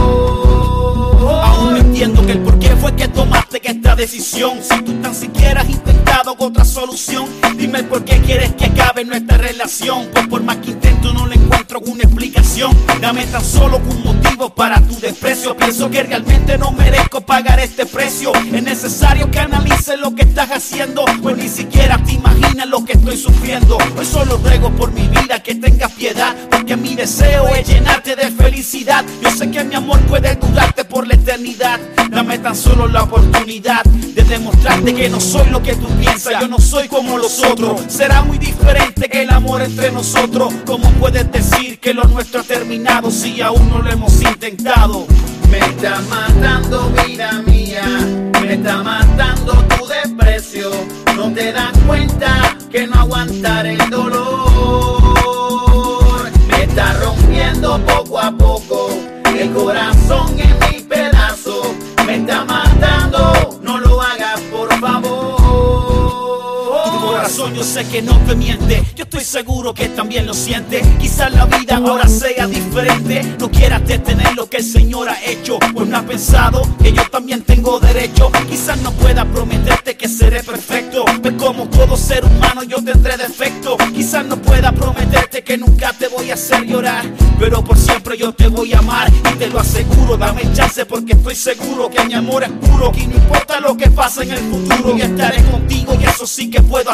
entiendo que fue que tomaste esta decisión. Si tú tan siquiera has intentado otra solución, dime por qué quieres que acabe nuestra relación. Pues por más que intento no le encuentro una explicación. Dame tan solo un motivo para tu desprecio. Pienso que realmente no merezco pagar este precio. Es necesario que analices lo que estás haciendo, pues ni siquiera te imaginas lo que estoy sufriendo. Hoy solo ruego por mi vida que tengas piedad, porque mi deseo es llenarte de felicidad. Yo sé que mi amor puede durarte por la eternidad. Dame tan solo la oportunidad de demostrarte que no soy lo que tú piensas. Yo no soy como los otros. Será muy diferente que el amor entre nosotros. ¿Cómo puedes decir que lo nuestro ha terminado si aún no lo hemos intentado? Me está matando vida mía, me está matando tu desprecio. No te das cuenta que no aguantar el dolor me está rompiendo poco yo sé que no te miente, yo estoy seguro que también lo siente. Quizás la vida ahora sea diferente, no quieras detener lo que el Señor ha hecho, pues no ha pensado que yo también tengo derecho. Quizás no pueda prometerte que seré perfecto, pero como todo ser humano yo tendré defecto. Quizás no pueda prometerte que nunca te voy a hacer llorar, pero por siempre yo te voy a amar y te lo aseguro. Dame chance porque estoy seguro que mi amor es puro, que no importa lo que pase en el futuro, yo estaré contigo y eso sí que puedo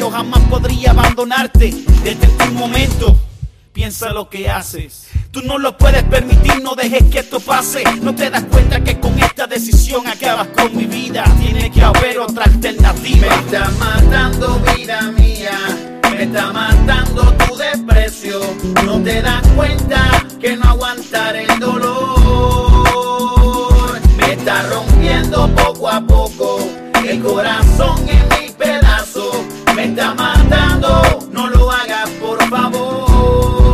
Yo jamás podría abandonarte desde un momento. Piensa lo que haces. Tú no lo puedes permitir, no dejes que esto pase. No te das cuenta que con esta decisión acabas con mi vida. Tiene que haber otra alternativa. Me está matando vida mía. Me está matando tu desprecio. No te das cuenta que no aguantar el dolor. Me está rompiendo poco a poco el corazón en mi. Me está matando, no lo hagas por favor.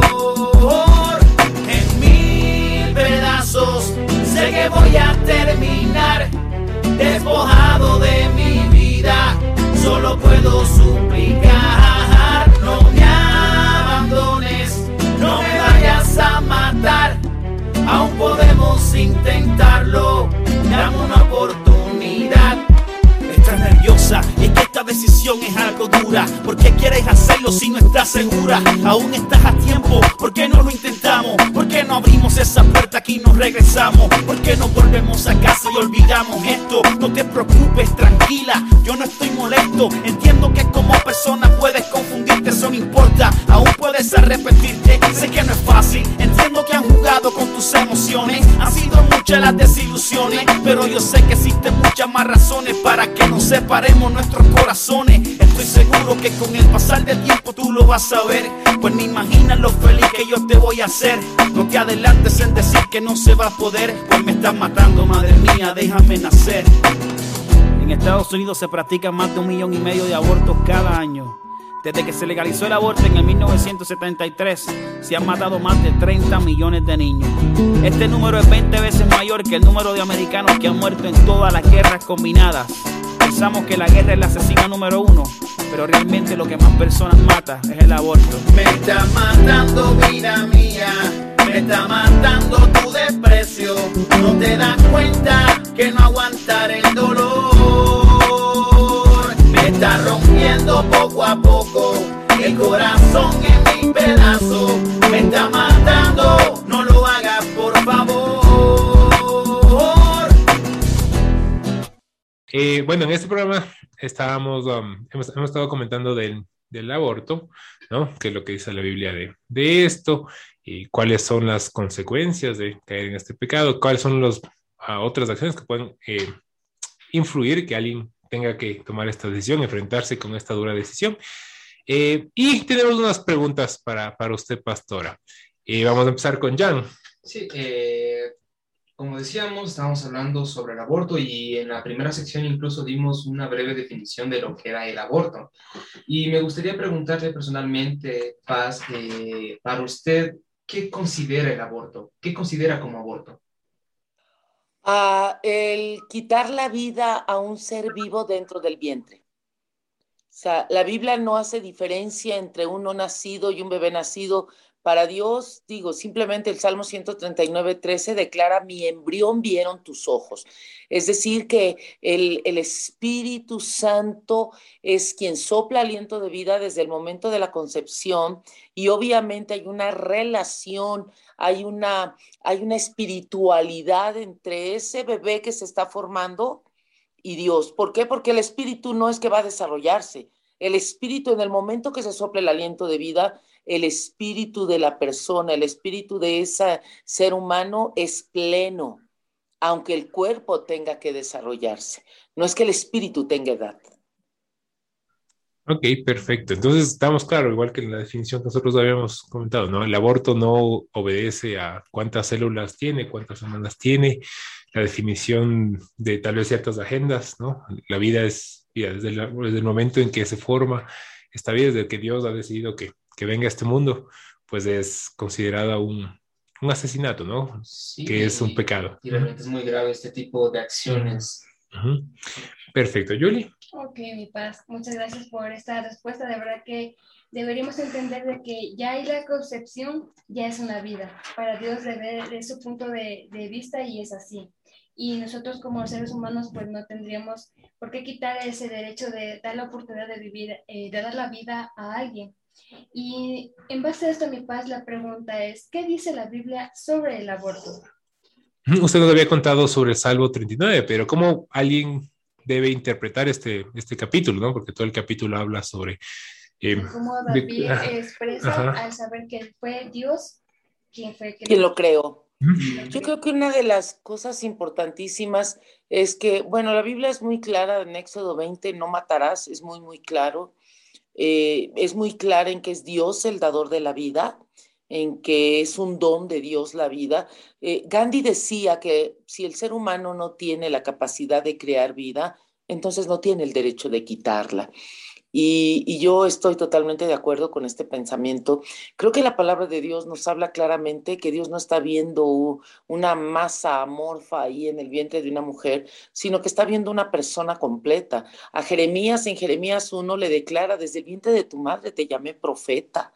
En mil pedazos sé que voy a terminar despojado de mi vida. Solo puedo suplicar, no me abandones, no me vayas a matar. Aún podemos intentarlo, dame una oportunidad. Esta decisión es algo dura. ¿Por qué quieres hacerlo si no estás segura? Aún estás a tiempo, ¿por qué no lo intentamos? ¿Por qué no abrimos esa puerta aquí y nos regresamos? ¿Por qué no volvemos a casa y olvidamos esto? No te preocupes, tranquila, yo no estoy molesto. Entiendo que como persona puedes confundirte, eso no importa. Aún puedes arrepentirte. Sé que no es fácil. Entiendo que han jugado con tus emociones. Han sido muchas las desilusiones. Pero yo sé que existen muchas más razones para que nos separemos nuestros corazones. Estoy seguro que con el pasar del tiempo tú lo vas a ver. Pues ni imaginas lo feliz que yo te voy a hacer. No te adelantes en decir que no se va a poder. Pues me estás matando, madre mía, déjame nacer. En Estados Unidos se practican más de un millón y medio de abortos cada año. Desde que se legalizó el aborto en el 1973, se han matado más de 30 millones de niños. Este número es 20 veces mayor que el número de americanos que han muerto en todas las guerras combinadas. Pensamos que la guerra es la asesina número uno, pero realmente lo que más personas mata es el aborto. Me está matando vida mía, me está matando tu desprecio. No te das cuenta que no aguantar el dolor. Me está rompiendo poco a poco el corazón en mi pedazo. Me está matando, Eh, bueno, en este programa estábamos, um, hemos, estado comentando del, del, aborto, ¿no? Que es lo que dice la Biblia de, de esto, y cuáles son las consecuencias de caer en este pecado, cuáles son las uh, otras acciones que pueden eh, influir que alguien tenga que tomar esta decisión, enfrentarse con esta dura decisión. Eh, y tenemos unas preguntas para, para usted, pastora. Vamos a empezar con Jan. Sí, eh, como decíamos, estábamos hablando sobre el aborto y en la primera sección incluso dimos una breve definición de lo que era el aborto. Y me gustaría preguntarle personalmente, Paz, eh, para usted, ¿qué considera el aborto? ¿Qué considera como aborto? Uh, el quitar la vida a un ser vivo dentro del vientre. O sea, la Biblia no hace diferencia entre un no nacido y un bebé nacido. Para Dios, digo, simplemente el Salmo 139, 13 declara, mi embrión vieron tus ojos. Es decir, que el, el, Espíritu Santo es quien sopla aliento de vida desde el momento de la concepción y obviamente hay una relación, hay una, hay una espiritualidad entre ese bebé que se está formando y Dios. ¿Por qué? Porque el Espíritu no es que va a desarrollarse. El Espíritu en el momento que se sople el aliento de vida, el espíritu de la persona, el espíritu de ese ser humano es pleno, aunque el cuerpo tenga que desarrollarse. No es que el espíritu tenga edad. Ok, perfecto. Entonces estamos claro, igual que en la definición que nosotros habíamos comentado, ¿no? El aborto no obedece a cuántas células tiene, cuántas semanas tiene, la definición de tal vez ciertas agendas, ¿no? La vida es, desde, la, desde el momento en que se forma esta vida, desde que Dios ha decidido que que venga a este mundo, pues es considerada un, un asesinato, ¿no? Sí, que es un pecado. Y realmente es muy grave este tipo de acciones. Uh -huh. Perfecto, Julie. Ok, mi paz, muchas gracias por esta respuesta. De verdad que deberíamos entender de que ya hay la concepción, ya es una vida. Para Dios debe de su punto de, de vista y es así y nosotros como seres humanos pues no tendríamos por qué quitar ese derecho de dar la oportunidad de vivir, eh, de dar la vida a alguien. Y en base a esto, mi paz, la pregunta es, ¿qué dice la Biblia sobre el aborto? Usted nos había contado sobre el Salmo 39, pero ¿cómo alguien debe interpretar este, este capítulo? ¿no? Porque todo el capítulo habla sobre... Eh, ¿Cómo David de, expresa ajá. al saber que fue Dios quien fue quien lo creó? Yo creo que una de las cosas importantísimas es que, bueno, la Biblia es muy clara en Éxodo 20, no matarás, es muy, muy claro. Eh, es muy clara en que es Dios el dador de la vida, en que es un don de Dios la vida. Eh, Gandhi decía que si el ser humano no tiene la capacidad de crear vida, entonces no tiene el derecho de quitarla. Y, yo estoy totalmente de acuerdo con este pensamiento. Creo que la palabra de Dios nos habla claramente que Dios no está viendo una masa amorfa ahí en el vientre de una mujer, sino que está viendo una persona completa. A Jeremías, en Jeremías 1, le declara, desde el vientre de tu madre te llamé profeta.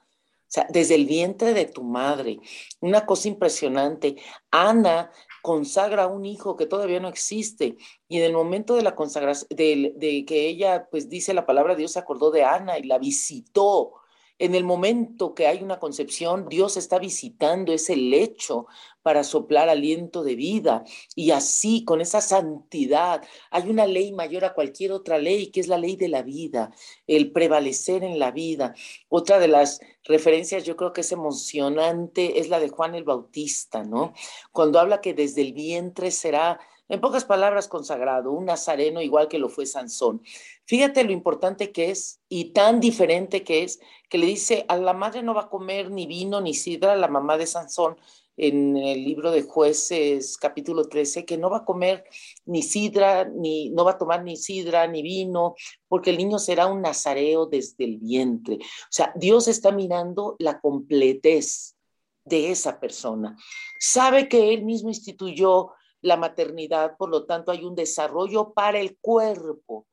O sea, desde el vientre de tu madre. Una cosa impresionante. Ana consagra a un hijo que todavía no existe. Y en el momento de la consagración, de, de, que ella pues dice la palabra, Dios se acordó de Ana y la visitó. En el momento que hay una concepción, Dios está visitando ese lecho para soplar aliento de vida y así, con esa santidad, hay una ley mayor a cualquier otra ley, que es la ley de la vida, el prevalecer en la vida. Otra de las referencias yo creo que es emocionante es la de Juan el Bautista, ¿no? Cuando habla que desde el vientre será en pocas palabras, consagrado, un nazareno igual que lo fue Sansón. Fíjate lo importante que es y tan diferente que es, que le dice, a la madre no va a comer ni vino ni sidra, la mamá de Sansón, en el libro de jueces capítulo 13, que no va a comer ni sidra, ni no va a tomar ni sidra, ni vino, porque el niño será un nazareo desde el vientre. O sea, Dios está mirando la completez de esa persona. Sabe que él mismo instituyó la maternidad, por lo tanto hay un desarrollo para el cuerpo,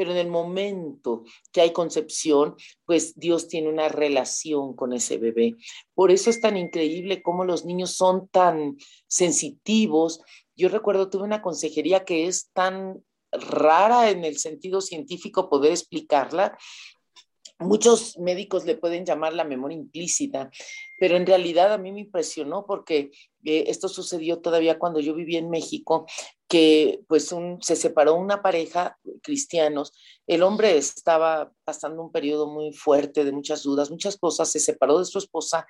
pero en el momento que hay concepción, pues Dios tiene una relación con ese bebé. Por eso es tan increíble cómo los niños son tan sensitivos. Yo recuerdo, tuve una consejería que es tan rara en el sentido científico poder explicarla, Muchos médicos le pueden llamar la memoria implícita, pero en realidad a mí me impresionó porque eh, esto sucedió todavía cuando yo vivía en México, que pues se separó una pareja cristianos, el hombre estaba pasando un periodo muy fuerte de muchas dudas, muchas cosas, se separó de su esposa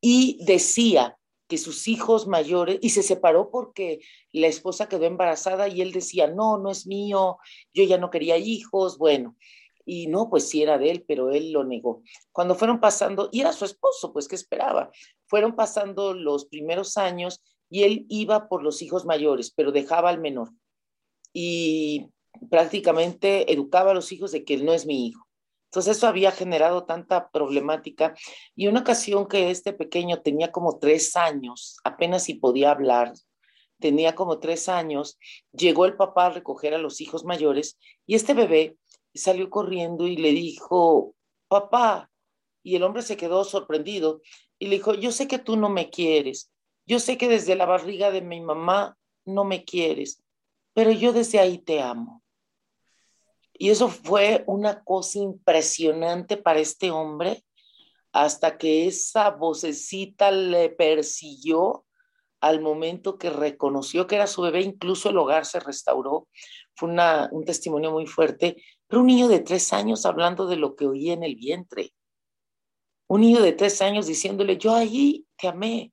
y decía que sus hijos mayores, y se separó porque la esposa quedó embarazada y él decía, no, no es mío, yo ya no quería hijos, bueno. Y no, pues sí era de él, pero él lo negó. Cuando fueron pasando, y era su esposo, pues ¿qué esperaba? Fueron pasando los primeros años y él iba por los hijos mayores, pero dejaba al menor. Y prácticamente educaba a los hijos de que él no es mi hijo. Entonces eso había generado tanta problemática. Y una ocasión que este pequeño tenía como tres años, apenas si podía hablar, tenía como tres años, llegó el papá a recoger a los hijos mayores y este bebé salió corriendo y le dijo, papá, y el hombre se quedó sorprendido y le dijo, yo sé que tú no me quieres, yo sé que desde la barriga de mi mamá no me quieres, pero yo desde ahí te amo. Y eso fue una cosa impresionante para este hombre hasta que esa vocecita le persiguió al momento que reconoció que era su bebé, incluso el hogar se restauró. Fue un testimonio muy fuerte un niño de tres años hablando de lo que oía en el vientre. Un niño de tres años diciéndole, yo ahí te amé.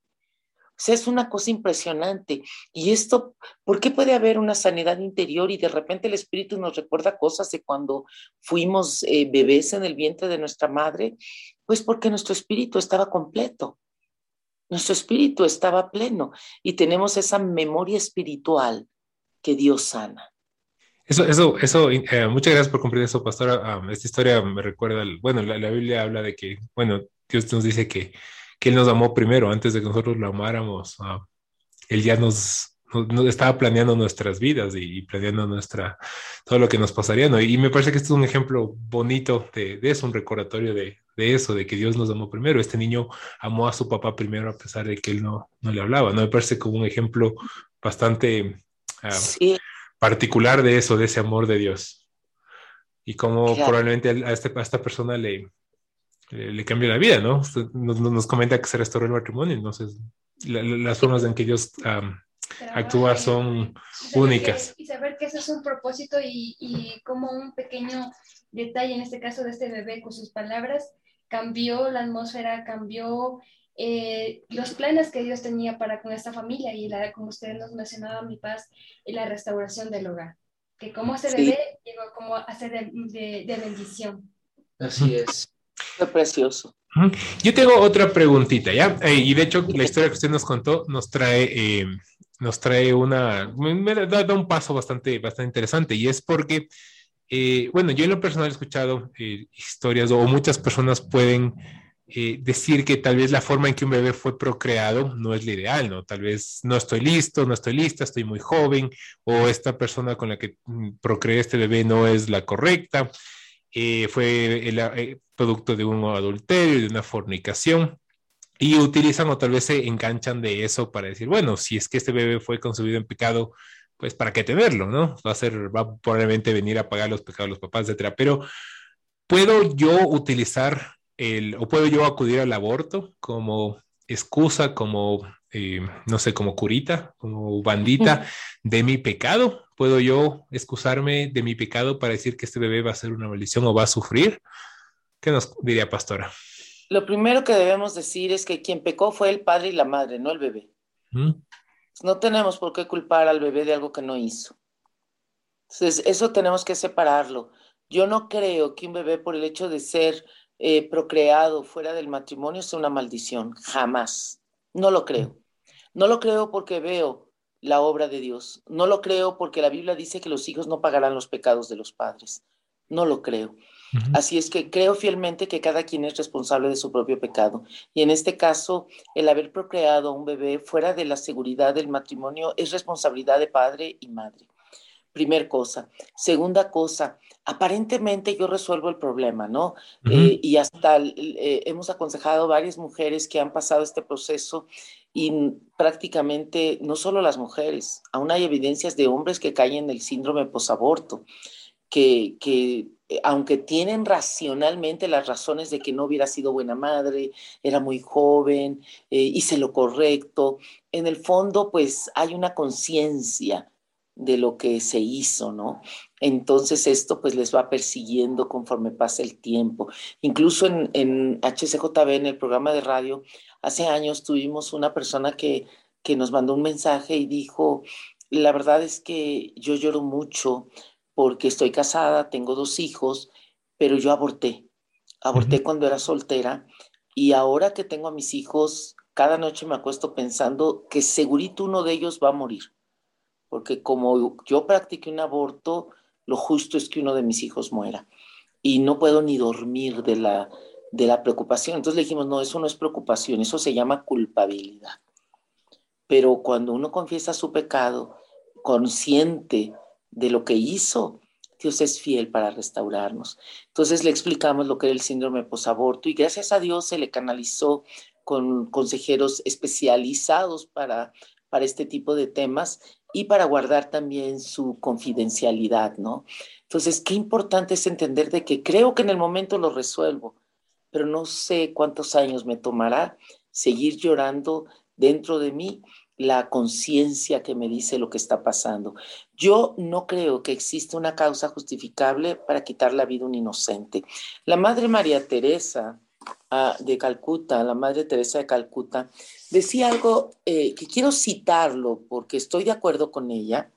Sea, es una cosa impresionante. Y esto, ¿por qué puede haber una sanidad interior y de repente el Espíritu nos recuerda cosas de cuando fuimos eh, bebés en el vientre de nuestra madre? Pues porque nuestro espíritu estaba completo. Nuestro espíritu estaba pleno y tenemos esa memoria espiritual que Dios sana. Eso, eso, eso, eh, muchas gracias por cumplir eso, pastora. esta historia me recuerda, bueno, la, Biblia habla de que, bueno, Dios nos dice que, que Él nos amó primero, antes de que nosotros lo amáramos. él ya nos, nos, estaba planeando nuestras vidas y, planeando nuestra, todo lo que nos pasaría, ¿no? Y, me parece que esto es un ejemplo bonito de, de eso, un recordatorio de, de, eso, de que Dios nos amó primero. Este niño amó a su papá primero a pesar de que él no, no le hablaba, ¿no? Me parece como un ejemplo bastante... Ah, sí particular de eso, de ese amor de Dios. Y cómo probablemente a, este, a esta persona le, le, cambió la vida, ¿no? Nos, nos, comenta que se restauró el matrimonio, entonces las formas en que Dios actúa son únicas. y saber que ese es un propósito y, y como un pequeño detalle, en este caso de este bebé, con sus palabras, cambió la atmósfera, cambió eh, los planes que Dios tenía para con esta familia y la, como usted nos mencionaba, mi paz, y la restauración del hogar. Que como ese bebé llegó como a ser de, de, bendición. Así es. Qué precioso. Yo tengo otra preguntita, ¿ya? Eh, y de hecho, la historia que usted nos contó nos trae, eh, nos trae una, me da, un paso bastante, bastante interesante, y es porque, bueno, yo en lo personal he escuchado historias, o muchas personas pueden eh, decir que tal vez la forma en que un bebé fue procreado no es la ideal, ¿no? Tal vez no estoy listo, no estoy lista, estoy muy joven, o esta persona con la que mm, procreé este bebé no es la correcta, eh, fue eh, producto de un adulterio, de una fornicación, y utilizan o tal vez se enganchan de eso para decir, bueno, si es que este bebé fue concebido en pecado, pues para qué tenerlo, ¿no? Va a ser, va a probablemente venir a pagar los pecados de los papás, etcétera. Pero, ¿puedo yo utilizar el, o puedo yo acudir al aborto como excusa, como, eh, no sé, como curita, como bandita de mi pecado. ¿Puedo yo excusarme de mi pecado para decir que este bebé va a ser una maldición o va a sufrir? ¿Qué nos diría Pastora? Lo primero que debemos decir es que quien pecó fue el padre y la madre, no el bebé. No tenemos por qué culpar al bebé de algo que no hizo. Entonces, eso tenemos que separarlo. Yo no creo que un bebé por el hecho de ser eh, procreado fuera del matrimonio sea una maldición, jamás. No lo creo. No lo creo porque veo la obra de Dios. No lo creo porque la Biblia dice que los hijos no pagarán los pecados de los padres. No lo creo. Así es que creo fielmente que cada quien es responsable de su propio pecado. Y en este caso, el haber procreado a un bebé fuera de la seguridad del matrimonio es responsabilidad de padre y madre. Primer cosa. Segunda cosa, aparentemente yo resuelvo el problema, ¿no? Eh, y hasta eh, hemos aconsejado varias mujeres que han pasado este proceso y prácticamente no solo las mujeres, aún hay evidencias de hombres que caen en el síndrome posaborto, que, que aunque tienen racionalmente las razones de que no hubiera sido buena madre, era muy joven, hice lo correcto, en el fondo pues hay una conciencia de lo que se hizo, ¿no? Entonces esto pues les va persiguiendo conforme pasa el tiempo. Incluso en, en en el programa de radio, hace años tuvimos una persona que, que nos mandó un mensaje y dijo, la verdad es que yo lloro mucho porque estoy casada, tengo dos hijos, pero yo aborté. Aborté cuando era soltera y ahora que tengo a mis hijos, cada noche me acuesto pensando que segurito uno de ellos va a morir porque como yo practiqué un aborto, lo justo es que uno de mis hijos muera. Y no puedo ni dormir de la, de la preocupación. Entonces le dijimos, no, eso no es preocupación, eso se llama culpabilidad. Pero cuando uno confiesa su pecado, consciente de lo que hizo, Dios es fiel para restaurarnos. Entonces le explicamos lo que era el síndrome posaborto y gracias a Dios se le canalizó con consejeros especializados para, para este tipo de temas y para guardar también su confidencialidad, ¿no? Entonces, qué importante es entender de que creo que en el momento lo resuelvo, pero no sé cuántos años me tomará seguir llorando dentro de mí la conciencia que me dice lo que está pasando. Yo no creo que exista una causa justificable para quitar la vida a un inocente. La Madre María Teresa ah, de Calcuta, la Madre Teresa de Calcuta, decía algo eh, que quiero citarlo porque estoy de acuerdo con ella.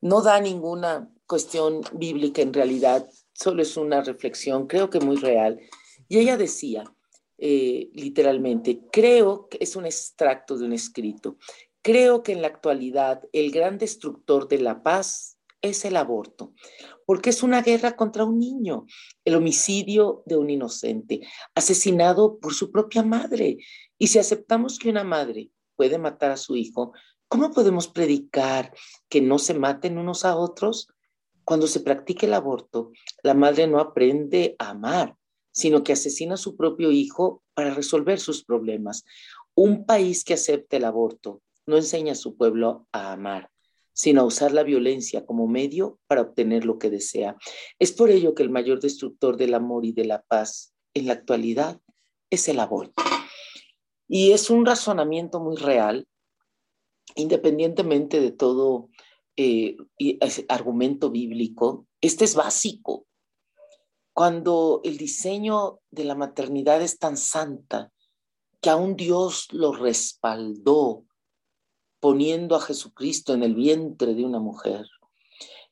No da ninguna cuestión bíblica en realidad, solo es una reflexión, creo que muy real. Y ella decía, eh, literalmente, creo que es un extracto de un escrito, creo que en la actualidad el gran destructor de la paz es el aborto, porque es una guerra contra un niño, el homicidio de un inocente, asesinado por su propia madre, y si aceptamos que una madre puede matar a su hijo, ¿cómo podemos predicar que no se maten unos a otros? Cuando se practica el aborto, la madre no aprende a amar, sino que asesina a su propio hijo para resolver sus problemas. Un país que acepte el aborto no enseña a su pueblo a amar, sino a usar la violencia como medio para obtener lo que desea. Es por ello que el mayor destructor del amor y de la paz en la actualidad es el aborto. Y es un razonamiento muy real, independientemente de todo eh, argumento bíblico. Este es básico. Cuando el diseño de la maternidad es tan santa que aún Dios lo respaldó poniendo a Jesucristo en el vientre de una mujer.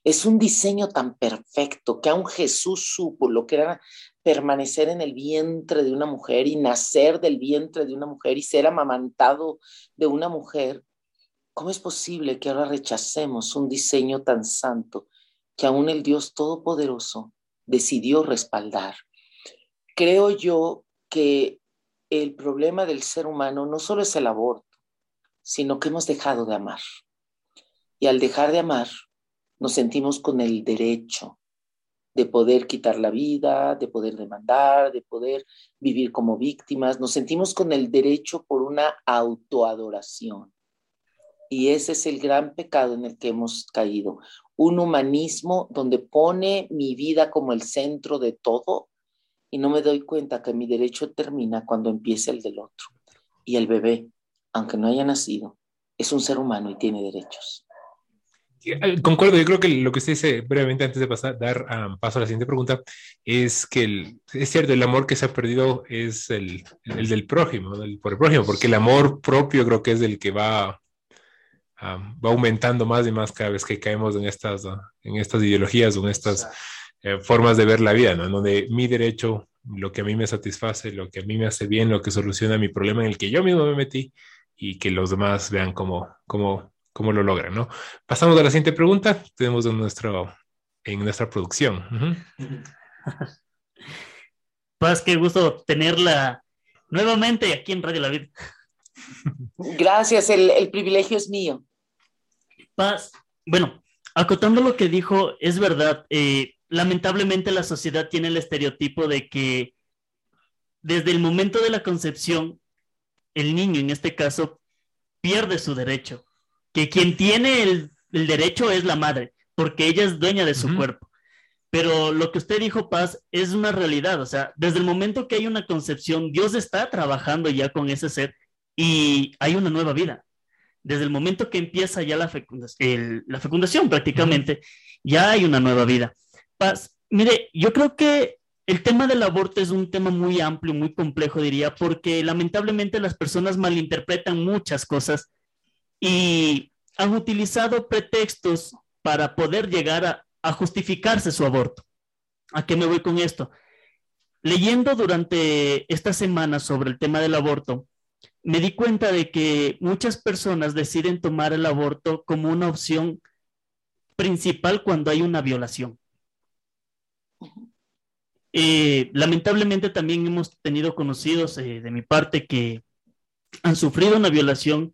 Es un diseño tan perfecto que aún Jesús supo lo que era permanecer en el vientre de una mujer y nacer del vientre de una mujer y ser amamantado de una mujer, ¿cómo es posible que ahora rechacemos un diseño tan santo que aún el Dios Todopoderoso decidió respaldar? Creo yo que el problema del ser humano no solo es el aborto, sino que hemos dejado de amar. Y al dejar de amar, nos sentimos con el derecho de poder quitar la vida, de poder demandar, de poder vivir como víctimas. Nos sentimos con el derecho por una autoadoración. Y ese es el gran pecado en el que hemos caído. Un humanismo donde pone mi vida como el centro de todo y no me doy cuenta que mi derecho termina cuando empieza el del otro. Y el bebé, aunque no haya nacido, es un ser humano y tiene derechos. Eh, concuerdo, yo creo que lo que usted dice brevemente antes de pasar, dar um, paso a la siguiente pregunta es que el, es cierto, el amor que se ha perdido es el, el del prójimo, del, por el prójimo, porque el amor propio creo que es el que va, um, va aumentando más y más cada vez que caemos en estas, uh, en estas ideologías o en estas eh, formas de ver la vida, ¿no? Donde mi derecho, lo que a mí me satisface, lo que a mí me hace bien, lo que soluciona mi problema en el que yo mismo me metí y que los demás vean cómo, cómo cómo lo logran, ¿no? Pasamos a la siguiente pregunta. Tenemos en, nuestro, en nuestra producción. Paz, qué gusto tenerla nuevamente aquí en Radio La Vida. Gracias, el, privilegio es mío. Paz, bueno, acotando lo que dijo, es verdad, eh, lamentablemente la sociedad tiene el estereotipo de que desde el momento de la concepción, el niño en este caso pierde su derecho que quien tiene el, derecho es la madre, porque ella es dueña de su cuerpo. Pero lo que usted dijo, Paz, es una realidad. O sea, desde el momento que hay una concepción, Dios está trabajando ya con ese ser y hay una nueva vida. Desde el momento que empieza ya la, fecundación, la fecundación prácticamente, ya hay una nueva vida. Paz, mire, yo creo que el tema del aborto es un tema muy amplio, muy complejo, diría, porque lamentablemente las personas malinterpretan muchas cosas y han utilizado pretextos para poder llegar a, justificarse su aborto. ¿A qué me voy con esto? Leyendo durante esta semana sobre el tema del aborto, me di cuenta de que muchas personas deciden tomar el aborto como una opción principal cuando hay una violación. Eh, lamentablemente también hemos tenido conocidos eh, de mi parte que han sufrido una violación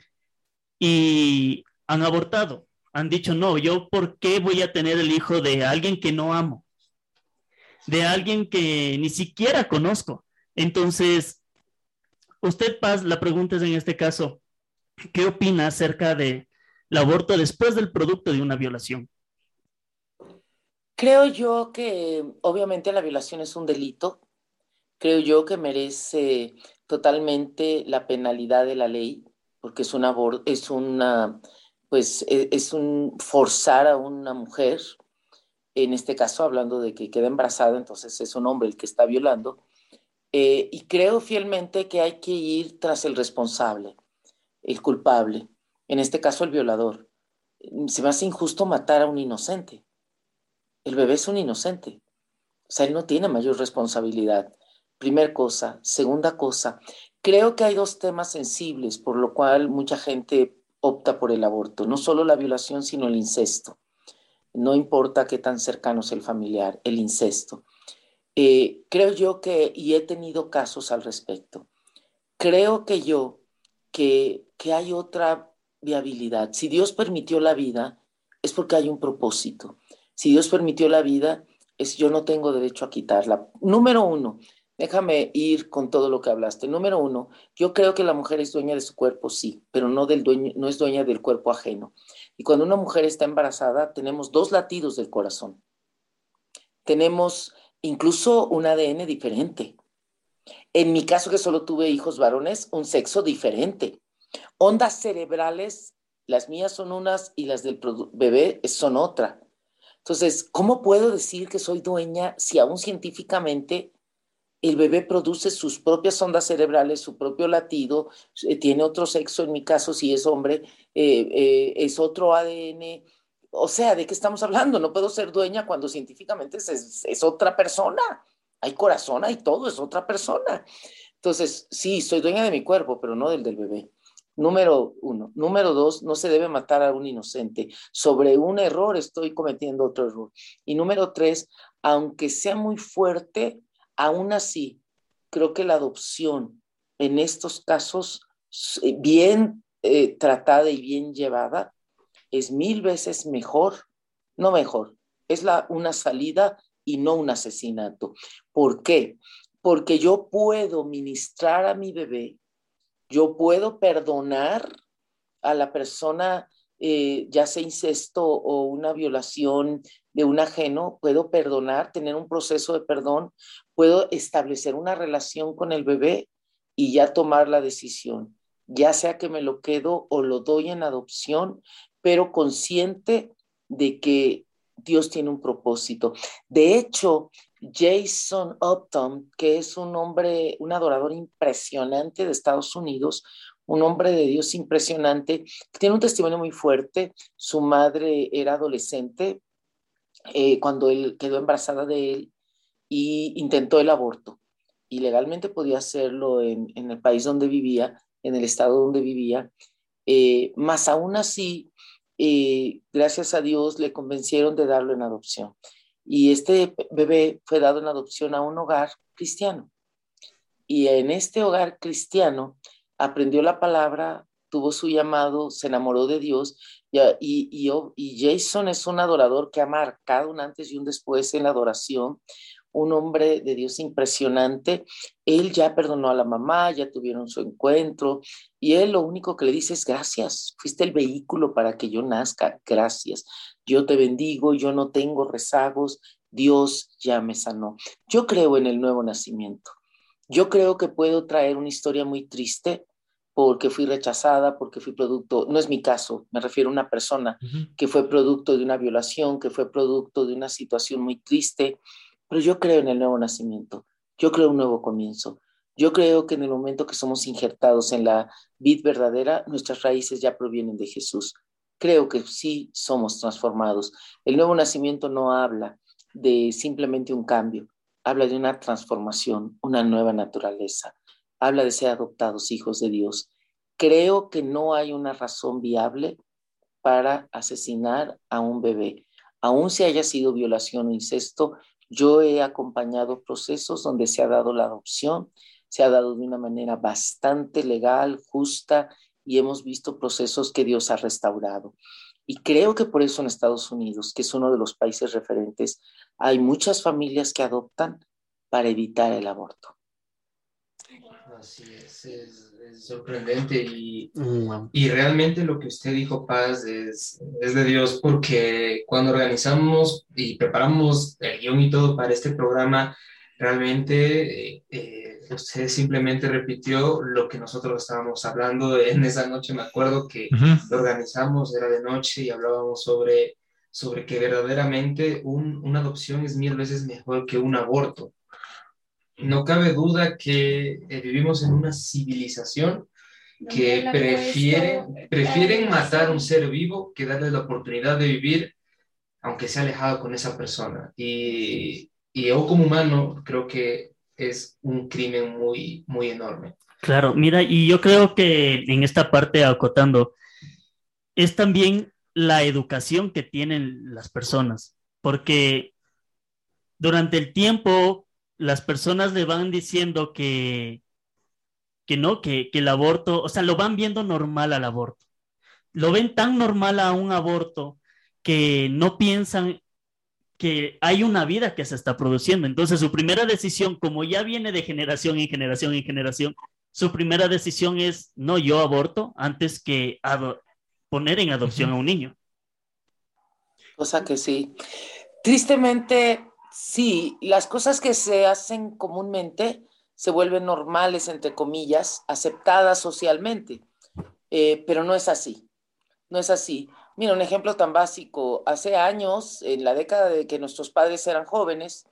y han abortado. Han dicho, no, yo por qué voy a tener el hijo de alguien que no amo, de alguien que ni siquiera conozco. Entonces, usted, Paz, la pregunta es en este caso, ¿qué opina acerca del aborto después del producto de una violación? Creo yo que obviamente la violación es un delito. Creo yo que merece totalmente la penalidad de la ley porque es una, es una, pues e, es un forzar a una mujer, en este caso hablando de que queda embarazada, entonces es un hombre el que está violando, eh, y creo fielmente que hay que ir tras el responsable, el culpable, en este caso el violador. Se me hace injusto matar a un inocente. El bebé es un inocente. O sea, él no tiene mayor responsabilidad. Primer cosa. Segunda cosa, Creo que hay dos temas sensibles por lo cual mucha gente opta por el aborto, no solo la violación, sino el incesto. No importa qué tan cercano sea el familiar, el incesto. Eh, creo yo que, y he tenido casos al respecto, creo que yo, que, que hay otra viabilidad. Si Dios permitió la vida, es porque hay un propósito. Si Dios permitió la vida, es yo no tengo derecho a quitarla. Número uno, Déjame ir con todo lo que hablaste. Número uno, yo creo que la mujer es dueña de su cuerpo, sí, pero no, del dueño, no es dueña del cuerpo ajeno. Y cuando una mujer está embarazada, tenemos dos latidos del corazón. Tenemos incluso un ADN diferente. En mi caso, que solo tuve hijos varones, un sexo diferente. Ondas cerebrales, las mías son unas y las del bebé son otra. Entonces, ¿cómo puedo decir que soy dueña si aún científicamente el bebé produce sus propias ondas cerebrales, su propio latido, eh, tiene otro sexo, en mi caso, si es hombre, eh, eh, es otro ADN. O sea, ¿de qué estamos hablando? No puedo ser dueña cuando científicamente es, es otra persona. Hay corazón, hay todo, es otra persona. Entonces, sí, soy dueña de mi cuerpo, pero no del del bebé. Número uno. Número dos, no se debe matar a un inocente. Sobre un error estoy cometiendo otro error. Y número tres, aunque sea muy fuerte, Aún así, creo que la adopción en estos casos, bien eh, tratada y bien llevada, es mil veces mejor, no mejor, es una salida y no un asesinato. ¿Por qué? Porque yo puedo ministrar a mi bebé, yo puedo perdonar a la persona eh, ya sea incesto o una violación de un ajeno, puedo perdonar, tener un proceso de perdón, puedo establecer una relación con el bebé y ya tomar la decisión, ya sea que me lo quedo o lo doy en adopción, pero consciente de que Dios tiene un propósito. De hecho, Jason Upton, que es un hombre, un adorador impresionante de Estados Unidos, un hombre de Dios impresionante, tiene un testimonio muy fuerte. Su madre era adolescente eh, cuando él quedó embarazada de él y intentó el aborto. Y legalmente podía hacerlo en, el país donde vivía, en el estado donde vivía. Eh, más aún así, eh, gracias a Dios, le convencieron de darlo en adopción. Y este bebé fue dado en adopción a un hogar cristiano. Y en este hogar cristiano aprendió la palabra, tuvo su llamado, se enamoró de Dios. Y, y, y, Jason es un adorador que ha marcado un antes y un después en la adoración un hombre de Dios impresionante. Él ya perdonó a la mamá, ya tuvieron su encuentro y él lo único que le dice es gracias, fuiste el vehículo para que yo nazca, gracias. Yo te bendigo, yo no tengo rezagos, Dios ya me sanó. Yo creo en el nuevo nacimiento. Yo creo que puedo traer una historia muy triste porque fui rechazada, porque fui producto, no es mi caso, me refiero a una persona que fue producto de una violación, que fue producto de una situación muy triste, pero yo creo en el nuevo nacimiento, yo creo en un nuevo comienzo. Yo creo que en el momento que somos injertados en la vid verdadera, nuestras raíces ya provienen de Jesús. Creo que sí somos transformados. El nuevo nacimiento no habla de simplemente un cambio, habla de una transformación, una nueva naturaleza. Habla de ser adoptados hijos de Dios. Creo que no hay una razón viable para asesinar a un bebé, aun si haya sido violación o incesto, yo he acompañado procesos donde se ha dado la adopción, se ha dado de una manera bastante legal, justa, y hemos visto procesos que Dios ha restaurado. Y creo que por eso en Estados Unidos, que es uno de los países referentes, hay muchas familias que adoptan para evitar el aborto. Así es, es, sorprendente y, mm, y, realmente lo que usted dijo, Paz, es, es, de Dios porque cuando organizamos y preparamos el guion y todo para este programa, realmente eh, eh, usted simplemente repitió lo que nosotros estábamos hablando en esa noche. Me acuerdo que lo organizamos, era de noche y hablábamos sobre, sobre que verdaderamente un, una adopción es mil veces mejor que un aborto no cabe duda que eh, vivimos en una civilización que prefiere, prefieren matar a un ser vivo que darle la oportunidad de vivir, aunque sea alejado con esa persona. Y, y yo como humano creo que es un crimen muy, muy enorme. Claro, mira, y yo creo que en esta parte, acotando, es también la educación que tienen las personas, porque durante el tiempo las personas le van diciendo que, que no, que, que el aborto, o sea, lo van viendo normal al aborto. Lo ven tan normal a un aborto que no piensan que hay una vida que se está produciendo. Entonces, su primera decisión, como ya viene de generación en generación en generación, su primera decisión es, no, yo aborto antes que poner en adopción a un niño. Cosa que sí. Tristemente, Sí, las cosas que se hacen comúnmente se vuelven normales, entre comillas, aceptadas socialmente, eh, pero no es así, no es así. Mira, un ejemplo tan básico, hace años, en la década de que nuestros padres eran jóvenes,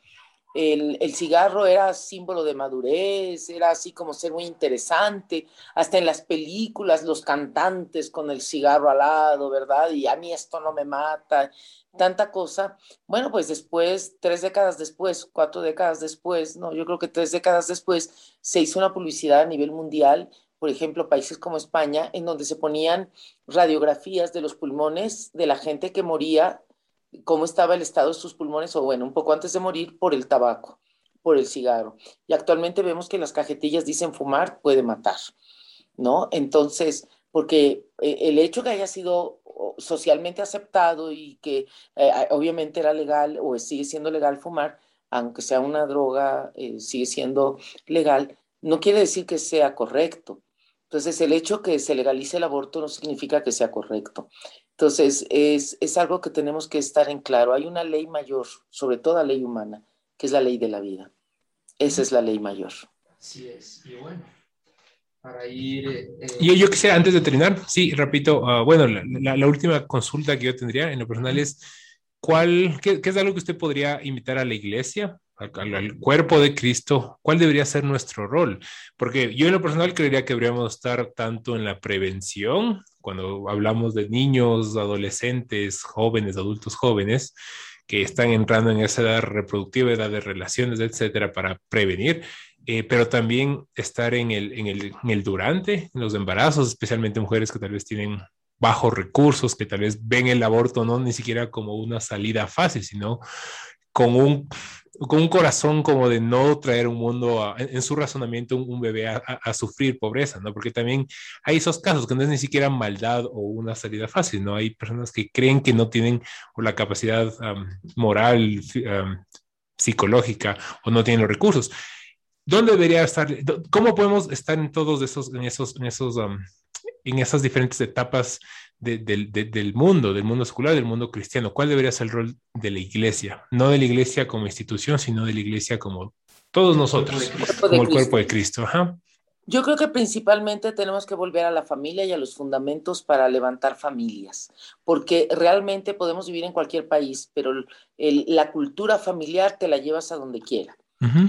el, el, cigarro era símbolo de madurez, era así como ser muy interesante, hasta en las películas, los cantantes con el cigarro al lado, ¿verdad? Y a mí esto no me mata, tanta cosa. Bueno, pues después, tres décadas después, cuatro décadas después, no, yo creo que tres décadas después, se hizo una publicidad a nivel mundial, por ejemplo, países como España, en donde se ponían radiografías de los pulmones de la gente que moría cómo estaba el estado de sus pulmones, o bueno, un poco antes de morir, por el tabaco, por el cigarro. Y actualmente vemos que las cajetillas dicen fumar puede matar, ¿no? Entonces, porque eh, el hecho que haya sido socialmente aceptado y que eh, obviamente era legal o sigue siendo legal fumar, aunque sea una droga, eh, sigue siendo legal, no quiere decir que sea correcto. Entonces, el hecho que se legalice el aborto no significa que sea correcto. Entonces, es, es algo que tenemos que estar en claro. Hay una ley mayor, sobre toda ley humana, que es la ley de la vida. Esa es la ley mayor. Así es. Y bueno, para ir... Eh, yo, yo, quisiera, antes de terminar, sí, repito, uh, bueno, la, la, última consulta que yo tendría en lo personal es, ¿cuál, qué, qué es algo que usted podría invitar a la iglesia al, cuerpo de Cristo, ¿cuál debería ser nuestro rol? Porque yo en lo personal creería que deberíamos estar tanto en la prevención, cuando hablamos de niños, adolescentes, jóvenes, adultos jóvenes, que están entrando en esa edad reproductiva, edad de relaciones, etcétera, para prevenir, eh, pero también estar en el, en, el, en el durante, en los embarazos, especialmente mujeres que tal vez tienen bajos recursos, que tal vez ven el aborto no ni siquiera como una salida fácil, sino con un con un corazón como de no traer un mundo, en, su razonamiento, un, bebé a, sufrir pobreza, ¿no? Porque también hay esos casos que no es ni siquiera maldad o una salida fácil, ¿no? Hay personas que creen que no tienen la capacidad moral, psicológica o no tienen los recursos. ¿Dónde debería estar? ¿Cómo podemos estar en todos esos, en esos, en esos, en esas diferentes etapas de, de, del mundo, del mundo secular, del mundo cristiano. ¿Cuál debería ser el rol de la iglesia? No de la iglesia como institución, sino de la iglesia como todos nosotros, como el cuerpo de Cristo. Ajá. Yo creo que principalmente tenemos que volver a la familia y a los fundamentos para levantar familias, porque realmente podemos vivir en cualquier país, pero el, la cultura familiar te la llevas a donde quiera.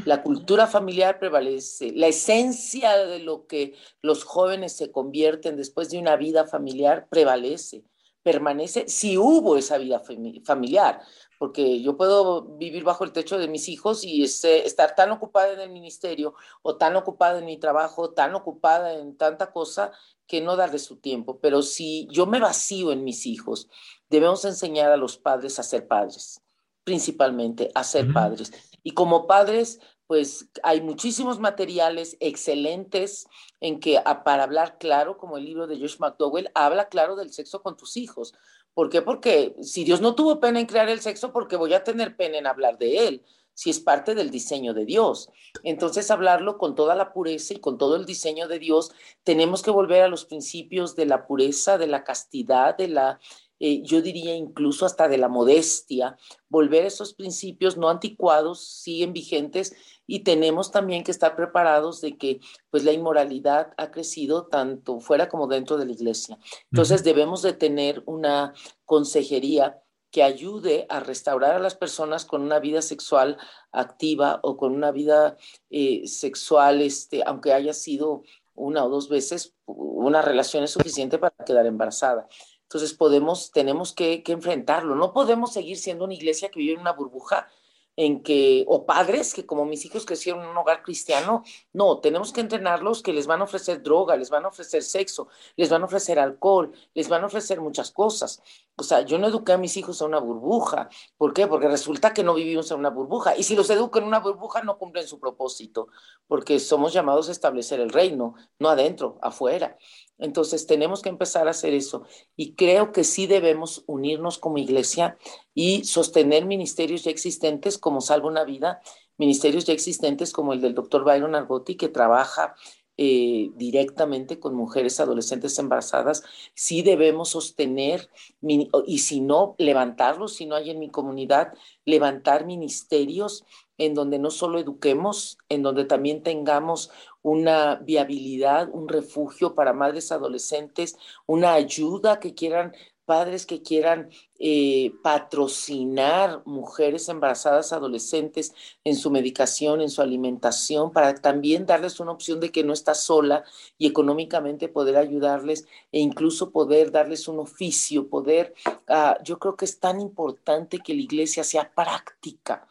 La cultura familiar prevalece, la esencia de lo que los jóvenes se convierten después de una vida familiar prevalece, permanece si hubo esa vida familiar, porque yo puedo vivir bajo el techo de mis hijos y estar tan ocupada en el ministerio o tan ocupada en mi trabajo, tan ocupada en tanta cosa que no darle su tiempo. Pero si yo me vacío en mis hijos, debemos enseñar a los padres a ser padres, principalmente a ser padres y como padres, pues hay muchísimos materiales excelentes en que para hablar claro, como el libro de Josh McDowell, habla claro del sexo con tus hijos. ¿Por qué? Porque si Dios no tuvo pena en crear el sexo, porque voy a tener pena en hablar de él, si es parte del diseño de Dios. Entonces, hablarlo con toda la pureza y con todo el diseño de Dios, tenemos que volver a los principios de la pureza, de la castidad, de la eh, yo diría incluso hasta de la modestia, volver a esos principios no anticuados, siguen vigentes y tenemos también que estar preparados de que pues la inmoralidad ha crecido tanto fuera como dentro de la iglesia. Entonces debemos de tener una consejería que ayude a restaurar a las personas con una vida sexual activa o con una vida eh, sexual, este, aunque haya sido una o dos veces, una relación es suficiente para quedar embarazada. Entonces podemos, tenemos que, enfrentarlo. No podemos seguir siendo una iglesia que vive en una burbuja en que, o padres que como mis hijos crecieron en un hogar cristiano, no, tenemos que entrenarlos que les van a ofrecer droga, les van a ofrecer sexo, les van a ofrecer alcohol, les van a ofrecer muchas cosas. O sea, yo no eduqué a mis hijos a una burbuja. ¿Por qué? Porque resulta que no vivimos en una burbuja. Y si los educo en una burbuja, no cumplen su propósito, porque somos llamados a establecer el reino, no adentro, afuera. Entonces tenemos que empezar a hacer eso y creo que sí debemos unirnos como iglesia y sostener ministerios ya existentes como Salvo una Vida, ministerios ya existentes como el del doctor Byron Argotti que trabaja eh, directamente con mujeres adolescentes embarazadas, sí debemos sostener, y si no, levantarlos, si no hay en mi comunidad, levantar ministerios en donde no solo eduquemos, en donde también tengamos una viabilidad, un refugio para madres adolescentes, una ayuda que quieran, padres que quieran eh, patrocinar mujeres embarazadas adolescentes en su medicación, en su alimentación, para también darles una opción de que no está sola y económicamente poder ayudarles e incluso poder darles un oficio, poder, uh, yo creo que es tan importante que la iglesia sea práctica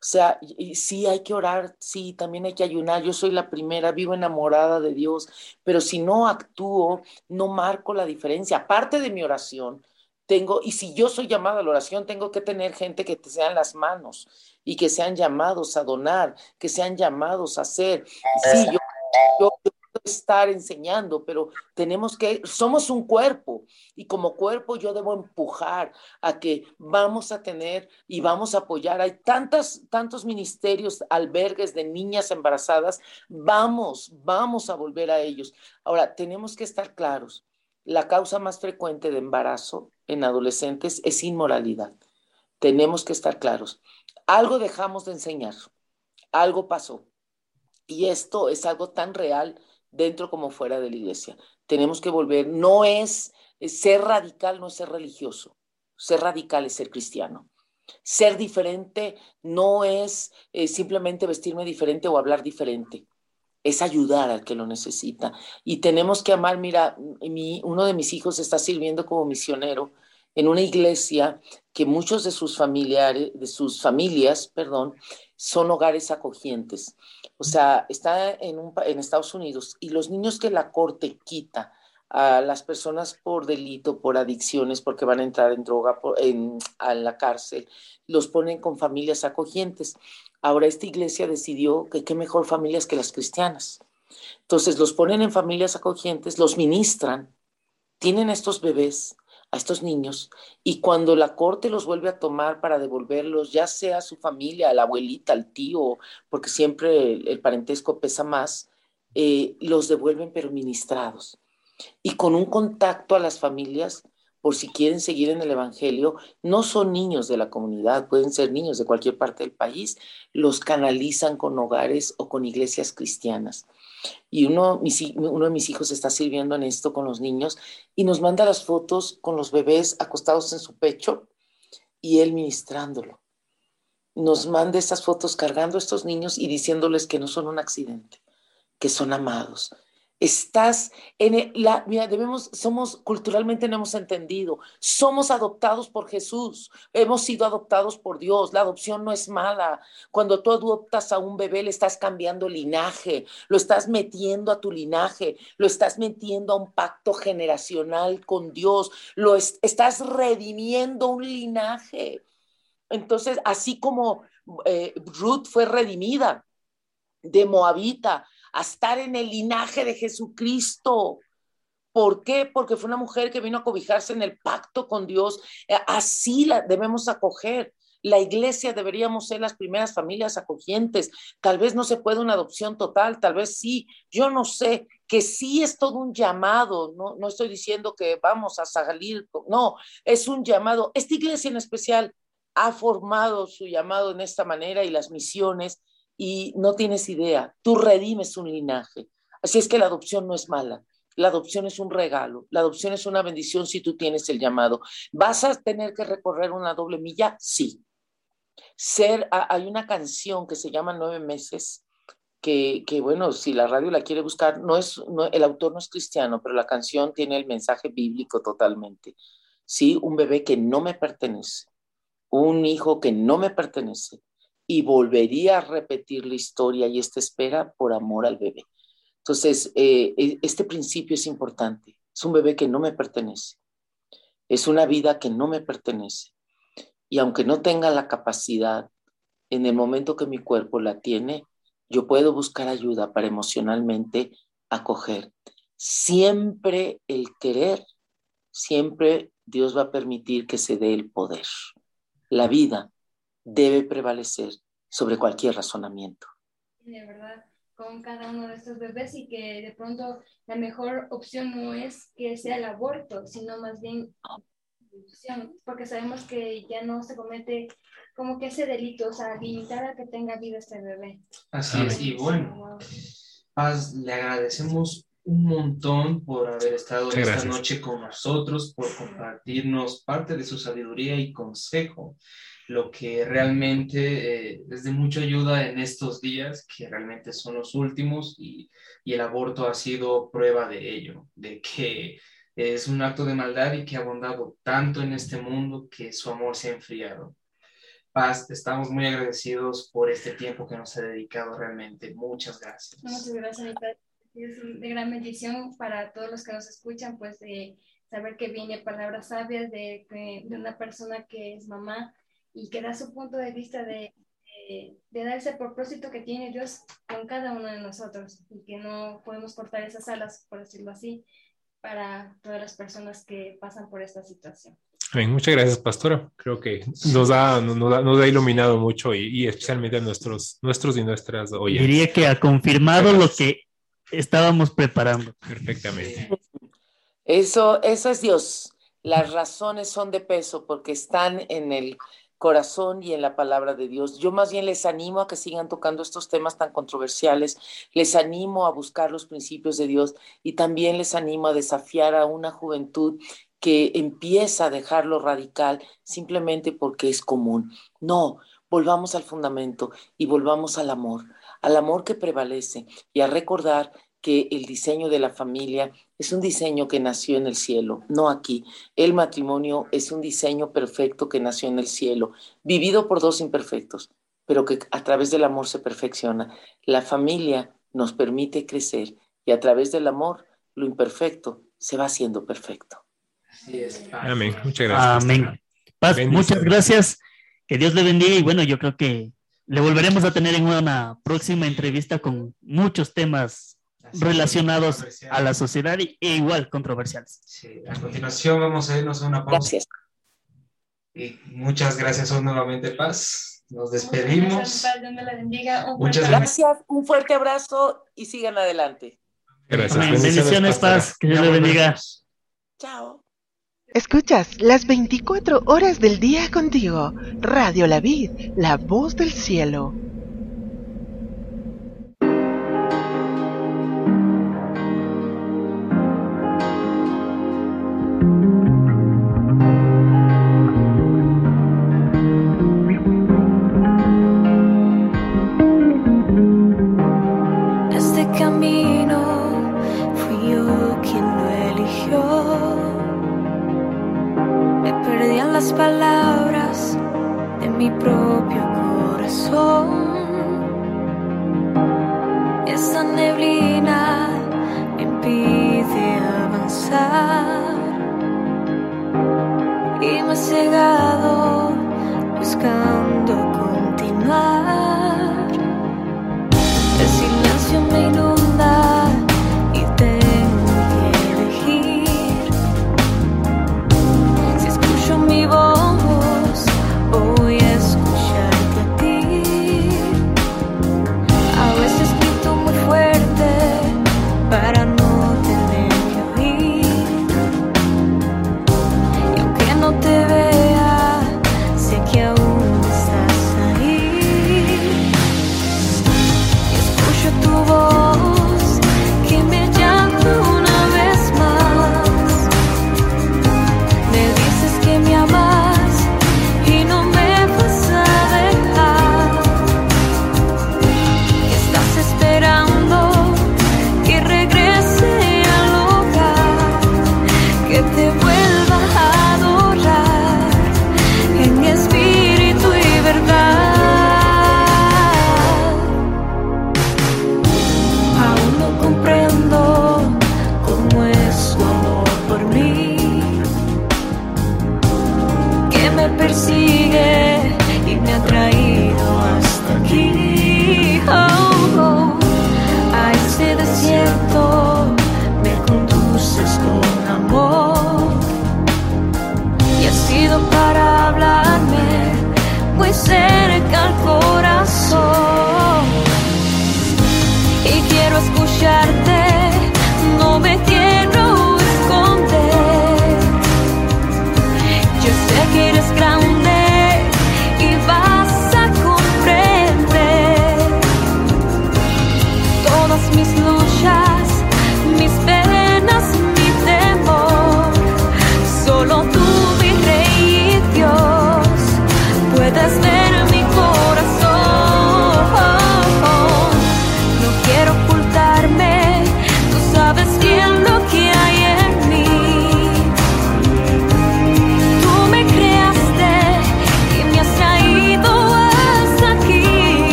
o sea, sí hay que orar, sí, también hay que ayunar. Yo soy la primera, vivo enamorada de Dios, pero si no actúo, no marco la diferencia. Aparte de mi oración, tengo, y si yo soy llamada a la oración, tengo que tener gente que te sean las manos y que sean llamados a donar, que sean llamados a hacer. Sí, yo, estar enseñando, pero tenemos que, somos un cuerpo y como cuerpo yo debo empujar a que vamos a tener y vamos a apoyar. Hay tantas, tantos ministerios, albergues de niñas embarazadas, vamos, vamos a volver a ellos. Ahora, tenemos que estar claros. La causa más frecuente de embarazo en adolescentes es inmoralidad. Tenemos que estar claros. Algo dejamos de enseñar, algo pasó. Y esto es algo tan real dentro como fuera de la iglesia. Tenemos que volver, no es ser radical, no es ser religioso. Ser radical es ser cristiano. Ser diferente no es eh, simplemente vestirme diferente o hablar diferente es ayudar al que lo necesita. Y tenemos que amar, mira, mi, uno de mis hijos está sirviendo como misionero en una iglesia que muchos de sus familiares, de sus familias, perdón, son hogares acogientes. O sea, está en, un, en Estados Unidos y los niños que la corte quita a las personas por delito, por adicciones, porque van a entrar en droga en, a la cárcel, los ponen con familias acogientes. Ahora esta iglesia decidió que qué mejor familias que las cristianas. Entonces los ponen en familias acogientes, los ministran, tienen estos bebés, a estos niños, y cuando la corte los vuelve a tomar para devolverlos, ya sea a su familia, a la abuelita, al tío, porque siempre el, parentesco pesa más, eh, los devuelven pero ministrados. Y con un contacto a las familias por si quieren seguir en el Evangelio, no son niños de la comunidad, pueden ser niños de cualquier parte del país, los canalizan con hogares o con iglesias cristianas. Y uno, uno de mis hijos está sirviendo en esto con los niños y nos manda las fotos con los bebés acostados en su pecho y él ministrándolo. Nos manda estas fotos cargando a estos niños y diciéndoles que no son un accidente, que son amados, Estás en la, mira, debemos, somos, culturalmente no hemos entendido, somos adoptados por Jesús, hemos sido adoptados por Dios, la adopción no es mala. Cuando tú adoptas a un bebé, le estás cambiando linaje, lo estás metiendo a tu linaje, lo estás metiendo a un pacto generacional con Dios, lo estás redimiendo un linaje. Entonces, así como eh, Ruth fue redimida de Moabita, a estar en el linaje de Jesucristo. ¿Por qué? Porque fue una mujer que vino a cobijarse en el pacto con Dios. Eh, así la debemos acoger. La iglesia deberíamos ser las primeras familias acogientes. Tal vez no se puede una adopción total, tal vez sí. Yo no sé, que sí es todo un llamado. No, no estoy diciendo que vamos a salir, no, es un llamado. Esta iglesia en especial ha formado su llamado en esta manera y las misiones y no tienes idea, tú redimes un linaje. Así es que la adopción no es mala. La adopción es un regalo, la adopción es una bendición si tú tienes el llamado. ¿Vas a tener que recorrer una doble milla? Sí. Ser, hay una canción que se llama Nueve Meses, que, que bueno, si la radio la quiere buscar, no es, el autor no es cristiano, pero la canción tiene el mensaje bíblico totalmente. Sí, un bebé que no me pertenece, un hijo que no me pertenece, y volvería a repetir la historia y esta espera por amor al bebé. Entonces, eh, e, este principio es importante. Es un bebé que no me pertenece. Es una vida que no me pertenece. Y aunque no tenga la capacidad, en el momento que mi cuerpo la tiene, yo puedo buscar ayuda para emocionalmente acoger. Siempre el querer, siempre Dios va a permitir que se dé el poder. La vida debe prevalecer sobre cualquier razonamiento. De verdad, con cada uno de estos bebés y que de pronto la mejor opción no es que sea el aborto, sino más bien porque sabemos que ya no se comete como que ese delito, o sea, limitar a que tenga vida este bebé. Así es, y bueno, Paz, le agradecemos un montón por haber estado esta noche con nosotros, por compartirnos parte de su sabiduría y consejo lo que realmente eh, es de mucha ayuda en estos días, que realmente son los últimos, y, y, el aborto ha sido prueba de ello, de que es un acto de maldad y que ha abundado tanto en este mundo que su amor se ha enfriado. Paz, estamos muy agradecidos por este tiempo que nos ha dedicado realmente. Muchas gracias. Muchas gracias, Es de gran bendición para todos los que nos escuchan, pues de saber que viene palabras sabias de, de una persona que es mamá, y que da su punto de vista de, de, dar ese propósito que tiene Dios con cada uno de nosotros y que no podemos cortar esas alas, por decirlo así, para todas las personas que pasan por esta situación. Bien, muchas gracias, pastora. Creo que nos ha, nos, nos ha iluminado mucho y, y, especialmente a nuestros, nuestros y nuestras oyentes. Diría que ha confirmado lo que estábamos preparando. Perfectamente. Eso, eso es Dios. las razones son de peso porque están en el corazón y en la palabra de Dios. Yo más bien les animo a que sigan tocando estos temas tan controversiales, les animo a buscar los principios de Dios y también les animo a desafiar a una juventud que empieza a dejar lo radical simplemente porque es común. No, volvamos al fundamento y volvamos al amor, al amor que prevalece y a recordar que el diseño de la familia es un diseño que nació en el cielo, no aquí. El matrimonio es un diseño perfecto que nació en el cielo, vivido por dos imperfectos, pero que a través del amor se perfecciona. La familia nos permite crecer y a través del amor lo imperfecto se va haciendo perfecto. Amén. Muchas gracias. Amén. Paz, muchas gracias. Que Dios le bendiga y bueno, yo creo que le volveremos a tener en una próxima entrevista con muchos temas relacionados a la sociedad e igual controversiales. Sí, a continuación vamos a irnos a una pausa. Gracias. Y muchas gracias nuevamente, Paz. Nos despedimos. Muchas gracias, un fuerte abrazo y sigan adelante. Gracias. Bendiciones, Paz. Que Dios le bendiga. Chao. Escuchas las 24 horas del día contigo. Radio La Vid, la voz del cielo.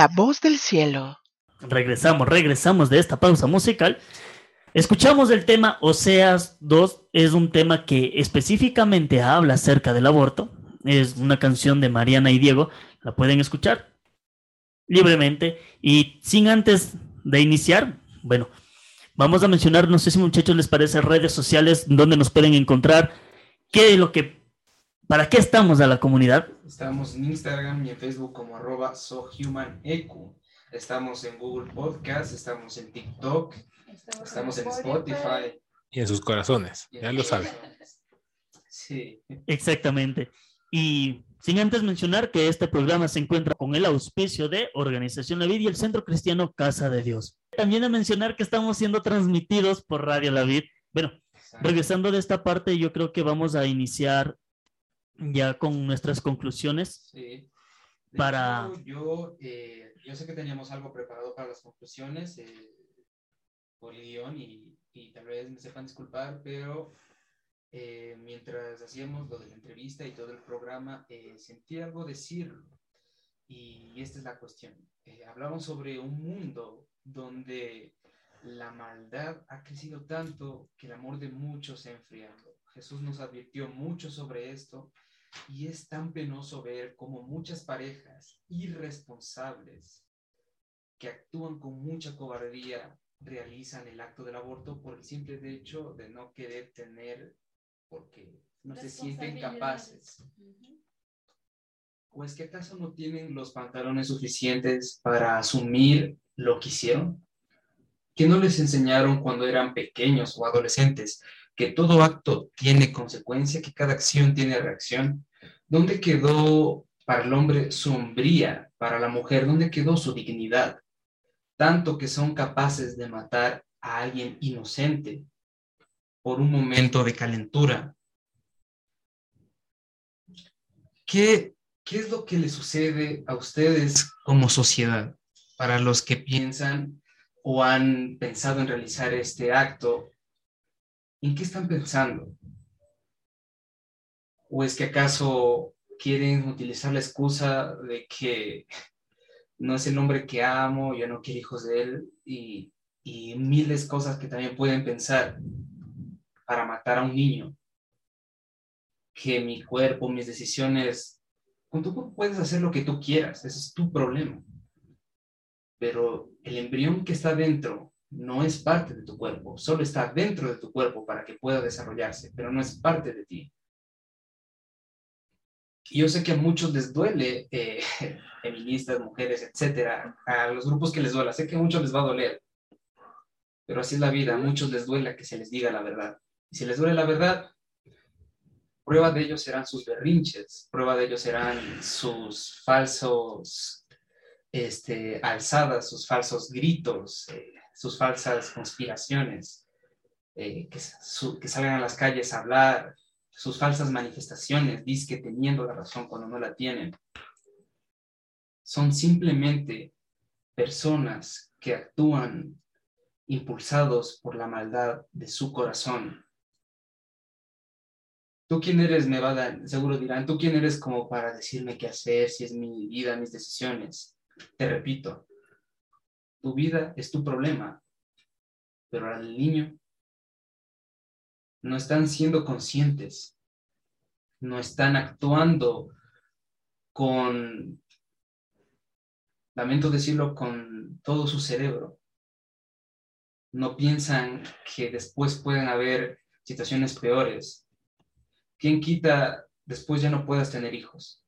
La voz del cielo. Regresamos, regresamos de esta pausa musical. Escuchamos el tema Oseas 2, es un tema que específicamente habla acerca del aborto. Es una canción de Mariana y Diego, la pueden escuchar libremente. Y sin antes de iniciar, bueno, vamos a mencionar, no sé si muchachos les parece, redes sociales donde nos pueden encontrar, qué es lo que, para qué estamos a la comunidad. Estamos en Instagram y en Facebook como arroba sohumaneq. Estamos en Google Podcast, estamos en TikTok, estamos, en Spotify. Y en sus corazones, ya lo saben. Sí. Exactamente. Y sin antes mencionar que este programa se encuentra con el auspicio de Organización La Vid y el Centro Cristiano Casa de Dios. También a mencionar que estamos siendo transmitidos por Radio La Vid. Bueno, regresando de esta parte, yo creo que vamos a iniciar ya con nuestras conclusiones. Sí. De Para- hecho, yo, eh, yo sé que teníamos algo preparado para las conclusiones eh, por el guion y, y tal vez me sepan disculpar, pero eh, mientras hacíamos lo de la entrevista y todo el programa, eh, sentí algo decirlo. Y esta es la cuestión. Eh, hablamos sobre un mundo donde la maldad ha crecido tanto que el amor de muchos se ha enfriado. Jesús nos advirtió mucho sobre esto y es tan penoso ver cómo muchas parejas irresponsables que actúan con mucha cobardía realizan el acto del aborto por el simple hecho de no querer tener porque no se sienten capaces. ¿O es que acaso no tienen los pantalones suficientes para asumir lo que hicieron? ¿Que no les enseñaron cuando eran pequeños o adolescentes que todo acto tiene consecuencia, que cada acción tiene reacción? ¿Dónde quedó para el hombre su para la mujer, dónde quedó su dignidad? Tanto que son capaces de matar a alguien inocente por un momento de calentura. ¿Qué, qué es lo que le sucede a ustedes como sociedad para los que piensan o han pensado en realizar este acto? ¿En qué están pensando? ¿O es que acaso quieren utilizar la excusa de que no es el hombre que amo, yo no quiero hijos de él y, miles de cosas que también pueden pensar para matar a un niño? Que mi cuerpo, mis decisiones, con tu cuerpo puedes hacer lo que tú quieras, ese es tu problema. Pero el embrión que está dentro no es parte de tu cuerpo, solo está dentro de tu cuerpo para que pueda desarrollarse, pero no es parte de ti. Y yo sé que a muchos les duele, eh, feministas, mujeres, etcétera, a los grupos que les duela, sé que a muchos les va a doler, pero así es la vida, a muchos les duele que se les diga la verdad. Y si les duele la verdad, prueba de ello serán sus berrinches, prueba de ello serán sus falsos este, alzadas, sus falsos gritos, eh, sus falsas conspiraciones, eh, que, su- que salgan a las calles a hablar, sus falsas manifestaciones, disque teniendo la razón cuando no la tienen. Son simplemente personas que actúan impulsados por la maldad de su corazón. ¿Tú quién eres? Me va a dar, seguro dirán, ¿tú quién eres como para decirme qué hacer, si es mi vida, mis decisiones? Te repito, tu vida es tu problema, pero al niño no están siendo conscientes, no están actuando con, lamento decirlo, con todo su cerebro. No piensan que después pueden haber situaciones peores. ¿Quién quita después ya no puedas tener hijos?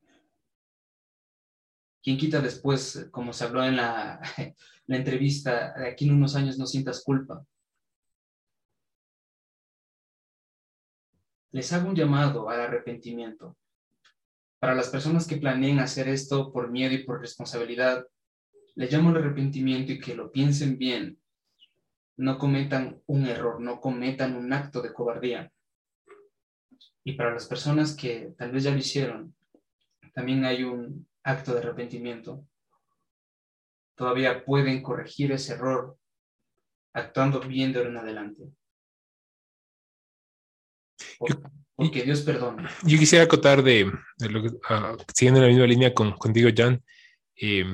¿Quién quita después, como se habló en la, la entrevista, de aquí en unos años no sientas culpa? Les hago un llamado al arrepentimiento. Para las personas que planeen hacer esto por miedo y por responsabilidad, les llamo al arrepentimiento y que lo piensen bien. No cometan un error, no cometan un acto de cobardía. Y para las personas que tal vez ya lo hicieron, también hay un acto de arrepentimiento. Todavía pueden corregir ese error actuando bien de ahora en adelante. Por- Porque Dios perdona. Yo quisiera acotar de, de lo que, ah, siguiendo la misma línea con, contigo, Jan, eh,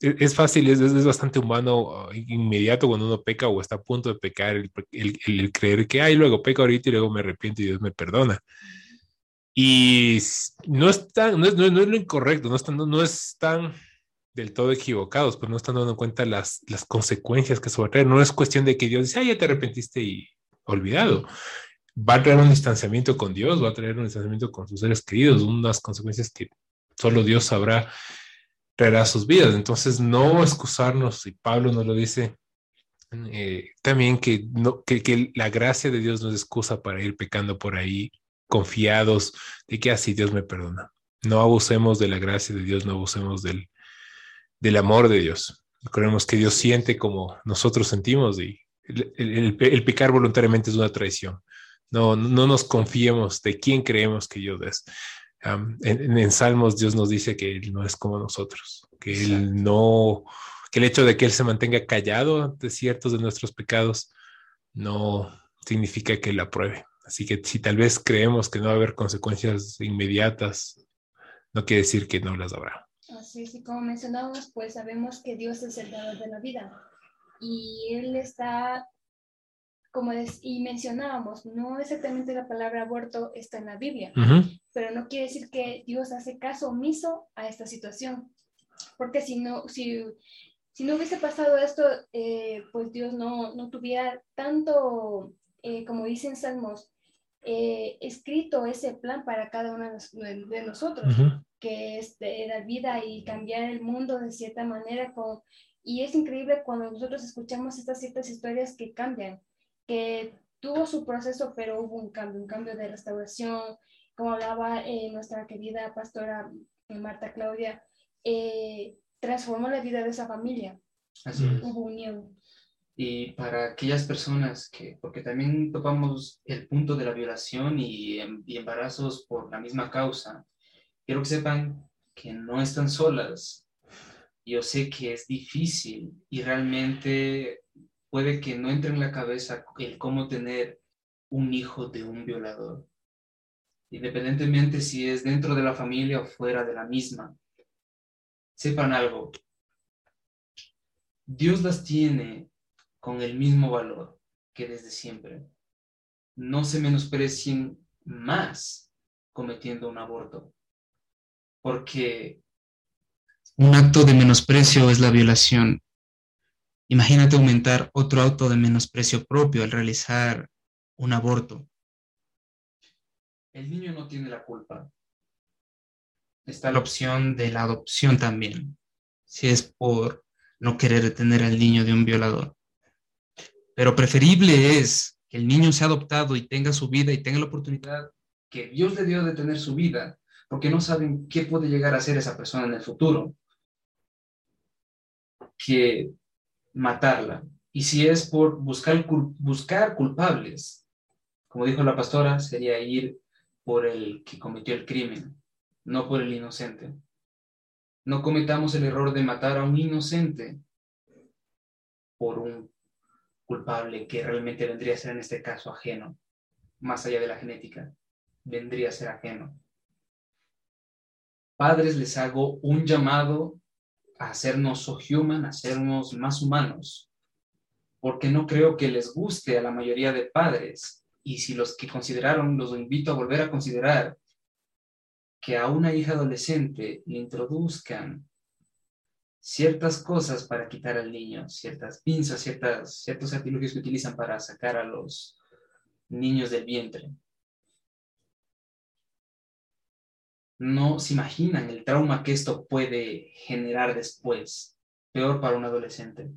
e, es fácil, es, es, bastante humano, inmediato cuando uno peca o está a punto de pecar, el, el, creer que, ay, luego peco ahorita y luego me arrepiento y Dios me perdona. Y no es, tan, no es, no es, lo incorrecto, no, están, no es tan del todo equivocados, pues no están dando en cuenta las, las consecuencias que eso va a traer. No es cuestión de que Dios dice, ay, ya te arrepentiste y olvidado. Va a traer un distanciamiento con Dios, va a traer un distanciamiento con sus seres queridos, unas consecuencias que solo Dios sabrá traerá sus vidas. Entonces, no excusarnos, y Pablo nos lo dice eh, también, que, no, que, que, la gracia de Dios nos excusa para ir pecando por ahí, confiados de que así Dios me perdona. No abusemos de la gracia de Dios, no abusemos del, del amor de Dios. Creemos que Dios siente como nosotros sentimos y el, el, el, pecar voluntariamente es una traición. No, no nos confiemos de quién creemos que Dios es en, Salmos Dios nos dice que Él no es como nosotros, que Él no, que el hecho de que Él se mantenga callado ante ciertos de nuestros pecados no significa que Él apruebe. Así que si tal vez creemos que no va a haber consecuencias inmediatas, no quiere decir que no las habrá. Así es, y como mencionábamos, pues sabemos que Dios es el dador de la vida y Él está como es, y mencionábamos, no exactamente la palabra aborto está en la Biblia, pero no quiere decir que Dios hace caso omiso a esta situación, porque si no, si, si no hubiese pasado esto, eh, pues Dios no, no tuviera tanto, eh, como dicen Salmos, eh, escrito ese plan para cada uno de, nosotros, que es de dar vida y cambiar el mundo de cierta manera. Con, y es increíble cuando nosotros escuchamos estas ciertas historias que cambian que tuvo su proceso, pero hubo un cambio, un cambio de restauración, como hablaba eh, nuestra querida pastora eh, Marta Claudia, eh, transformó la vida de esa familia. Así Hubo unión. Y para aquellas personas que, porque también topamos el punto de la violación y, y embarazos por la misma causa, quiero que sepan que no están solas. Yo sé que es difícil y realmente puede que no entre en la cabeza el cómo tener un hijo de un violador, independientemente si es dentro de la familia o fuera de la misma. Sepan algo, Dios las tiene con el mismo valor que desde siempre. No se menosprecien más cometiendo un aborto, porque... Un acto de menosprecio es la violación Imagínate aumentar otro auto de menosprecio propio al realizar un aborto. El niño no tiene la culpa. Está la opción de la adopción también, si es por no querer tener al niño de un violador. Pero preferible es que el niño sea adoptado y tenga su vida y tenga la oportunidad que Dios le dio de tener su vida, porque no saben qué puede llegar a ser esa persona en el futuro. Que matarla. Y si es por buscar, buscar culpables, como dijo la pastora, sería ir por el que cometió el crimen, no por el inocente. No cometamos el error de matar a un inocente por un culpable que realmente vendría a ser en este caso ajeno, más allá de la genética, vendría a ser ajeno. Padres, les hago un llamado hacernos so human, hacernos más humanos, porque no creo que les guste a la mayoría de padres. Y si los que consideraron, los invito a volver a considerar que a una hija adolescente le introduzcan ciertas cosas para quitar al niño, ciertas pinzas, ciertas, ciertos artilugios que utilizan para sacar a los niños del vientre. no se imaginan el trauma que esto puede generar después, peor para un adolescente.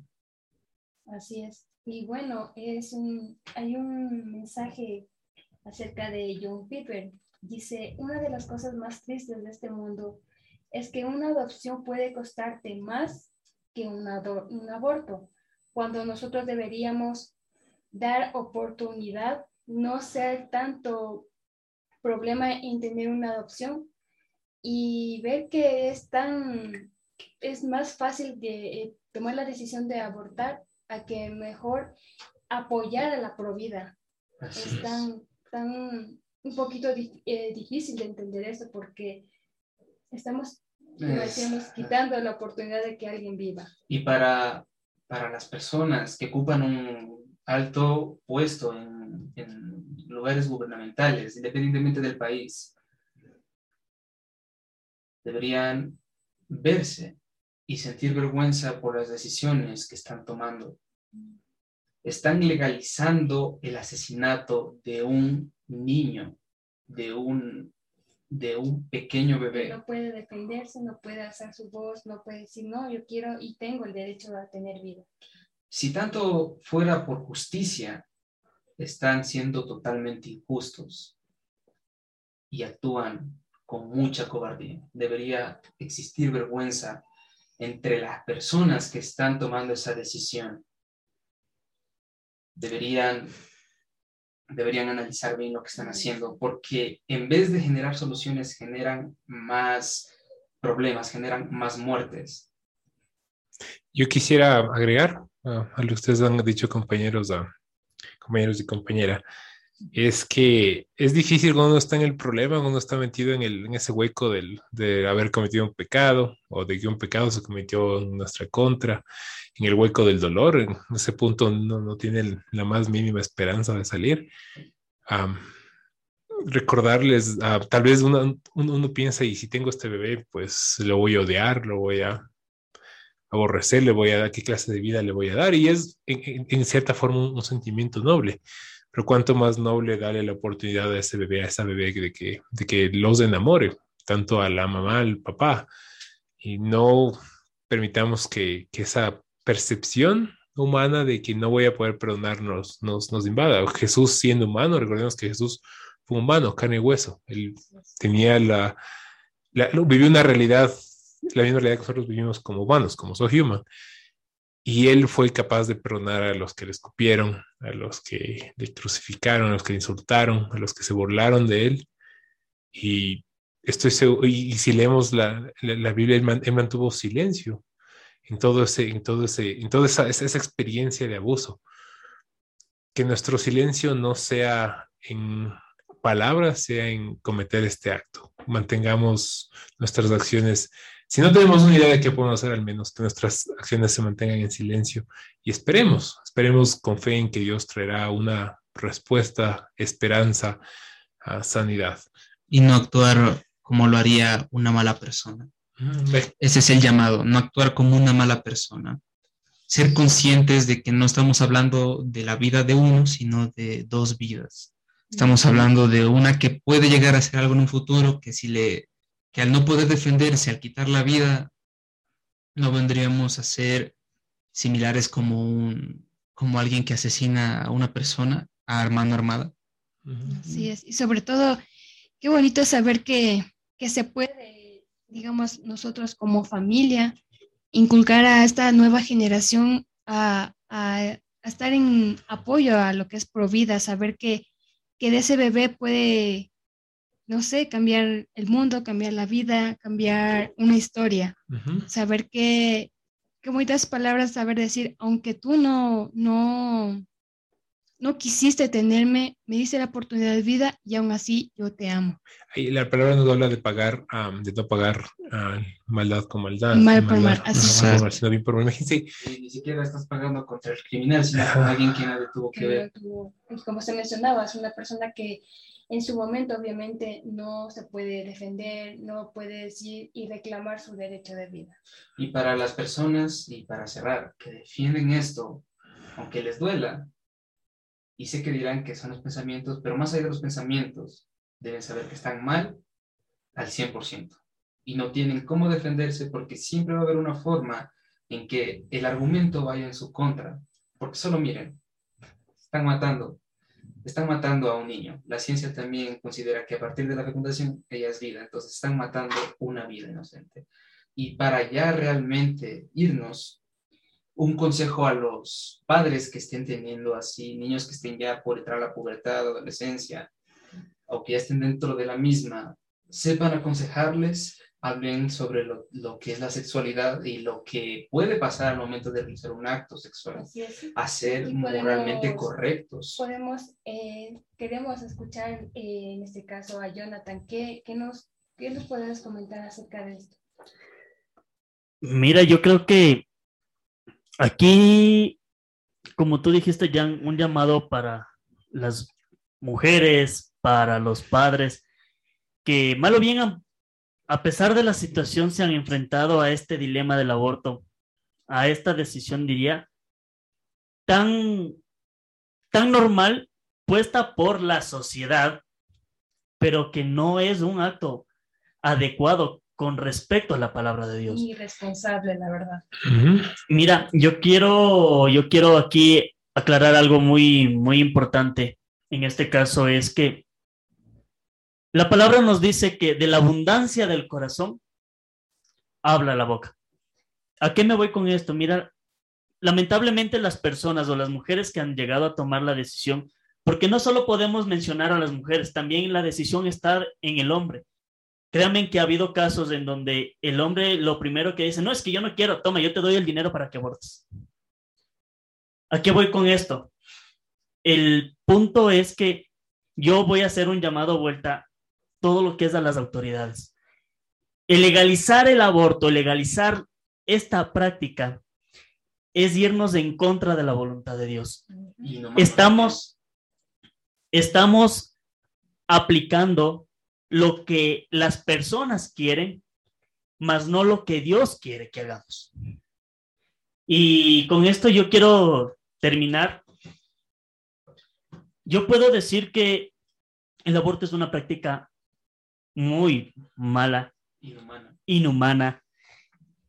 Así es. Y bueno, es un, hay un mensaje acerca de John Piper. Dice, una de las cosas más tristes de este mundo es que una adopción puede costarte más que un, un aborto, cuando nosotros deberíamos dar oportunidad, no ser tanto problema en tener una adopción, y ver que es tan, es más fácil de eh, tomar la decisión de abortar a que mejor apoyar a la provida. es tan, tan un poquito eh, difícil de entender eso porque estamos decíamos, quitando la oportunidad de que alguien viva. Y para, para las personas que ocupan un alto puesto en, en lugares gubernamentales, independientemente del país, deberían verse y sentir vergüenza por las decisiones que están tomando. Están legalizando el asesinato de un niño, de un de un pequeño bebé. No puede defenderse, no puede hacer su voz, no puede decir, no, yo quiero y tengo el derecho a tener vida. Si tanto fuera por justicia, están siendo totalmente injustos y actúan con mucha cobardía. Debería existir vergüenza entre las personas que están tomando esa decisión. Deberían deberían analizar bien lo que están haciendo, porque en vez de generar soluciones, generan más problemas, generan más muertes. Yo quisiera agregar a lo que ustedes han dicho, compañeros, a, compañeros y compañera, es que es difícil cuando uno está en el problema, cuando uno está metido en, ese hueco del, de haber cometido un pecado o de que un pecado se cometió en nuestra contra, en el hueco del dolor, en ese punto no, no tiene la más mínima esperanza de salir. recordarles, tal vez uno, uno, piensa, y si tengo este bebé, pues lo voy a odiar, lo voy a aborrecer, le voy a dar qué clase de vida le voy a dar, y es en, cierta forma un sentimiento noble pero cuánto más noble darle la oportunidad a ese bebé, a esa bebé de que, de que los enamore, tanto a la mamá, al papá, y no permitamos que, que esa percepción humana de que no voy a poder perdonarnos nos, nos invada. Jesús siendo humano, recordemos que Jesús fue humano, carne y hueso. Él tenía la, la vivió una realidad, la misma realidad que nosotros vivimos como humanos, como soy human. Y él fue capaz de perdonar a los que le escupieron, a los que le crucificaron, a los que le insultaron, a los que se burlaron de él. Y estoy seguro, y, si leemos la, la, Biblia, él, mantuvo silencio en todo ese, en todo ese, en toda esa, esa experiencia de abuso. Que nuestro silencio no sea en palabras, sea en cometer este acto. Mantengamos nuestras acciones si no tenemos una idea de qué podemos hacer, al menos que nuestras acciones se mantengan en silencio y esperemos, esperemos con fe en que Dios traerá una respuesta, esperanza, a sanidad. Y no actuar como lo haría una mala persona. Mm, Ese es el llamado, no actuar como una mala persona. Ser conscientes de que no estamos hablando de la vida de uno, sino de dos vidas. Estamos hablando de una que puede llegar a ser algo en un futuro, que si le que al no poder defenderse, al quitar la vida, no vendríamos a ser similares como, un, como alguien que asesina a una persona a mano armada. Así es, y sobre todo, qué bonito saber que, que se puede, digamos, nosotros como familia, inculcar a esta nueva generación a, a, a, estar en apoyo a lo que es Provida, saber que, que de ese bebé puede no sé, cambiar el mundo, cambiar la vida, cambiar una historia. Saber que, qué bonitas palabras, saber decir, aunque tú no, no, no quisiste tenerme, me diste la oportunidad de vida y aún así yo te amo. Y la palabra no habla de pagar, de no pagar uh, maldad con maldad. Mal por mal, así no, sino bien por Imagínate. ni siquiera estás pagando contra el criminal, sino con alguien que nadie tuvo que, ver. Como se mencionaba, es una persona que en su momento obviamente no se puede defender, no puede decir y reclamar su derecho de vida. Y para las personas, y para cerrar, que defienden esto, aunque les duela, y sé que dirán que son los pensamientos, pero más allá de los pensamientos, deben saber que están mal al 100%. Y no tienen cómo defenderse porque siempre va a haber una forma en que el argumento vaya en su contra. Porque solo miren, están matando, están matando a un niño. La ciencia también considera que a partir de la fecundación ella es vida, entonces están matando una vida inocente. Y para ya realmente irnos, un consejo a los padres que estén teniendo así, niños que estén ya por entrar a la pubertad, adolescencia, o que ya estén dentro de la misma, sepan aconsejarles hablen sobre lo, lo, que es la sexualidad y lo que puede pasar al momento de realizar un acto sexual, a ser moralmente correctos. Podemos, eh, queremos escuchar eh, en este caso a Jonathan, ¿qué, qué, nos, ¿qué nos puedes comentar acerca de esto? Mira, yo creo que aquí, como tú dijiste, Jan, un llamado para las mujeres, para los padres, que mal o bien, a pesar de la situación, se han enfrentado a este dilema del aborto, a esta decisión, diría, tan, tan normal, puesta por la sociedad, pero que no es un acto adecuado con respecto a la palabra de Dios. Irresponsable, la verdad. Mira, yo quiero, yo quiero aquí aclarar algo muy, muy importante. En este caso es que la palabra nos dice que de la abundancia del corazón habla la boca. ¿A qué me voy con esto? Mira, lamentablemente las personas o las mujeres que han llegado a tomar la decisión, porque no solo podemos mencionar a las mujeres, también la decisión está en el hombre. Créanme que ha habido casos en donde el hombre lo primero que dice, no, es que yo no quiero, toma, yo te doy el dinero para que abortes. ¿A qué voy con esto? El punto es que yo voy a hacer un llamado vuelta todo lo que es a las autoridades. El legalizar el aborto, legalizar esta práctica, es irnos en contra de la voluntad de Dios. Estamos, estamos aplicando lo que las personas quieren, más no lo que Dios quiere que hagamos. Y con esto yo quiero terminar. Yo puedo decir que el aborto es una práctica muy mala, Inhumana. inhumana,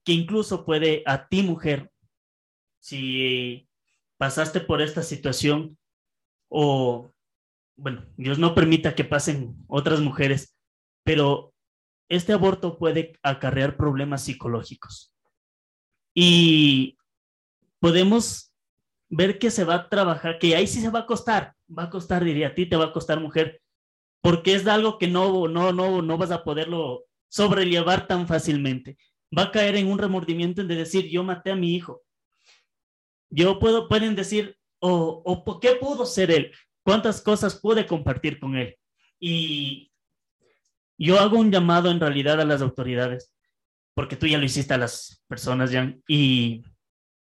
que incluso puede a ti, mujer, si pasaste por esta situación o bueno, Dios no permita que pasen otras mujeres, pero este aborto puede acarrear problemas psicológicos. Y podemos ver que se va a trabajar, que ahí sí se va a costar, va a costar, diría a ti, te va a costar mujer, porque es algo que no, no, no, no vas a poderlo sobrellevar tan fácilmente. Va a caer en un remordimiento de decir, yo maté a mi hijo. Yo puedo, pueden decir, o, o ¿por qué pudo ser él? cuántas cosas pude compartir con él. Y yo hago un llamado en realidad a las autoridades, porque tú ya lo hiciste a las personas, Jan, y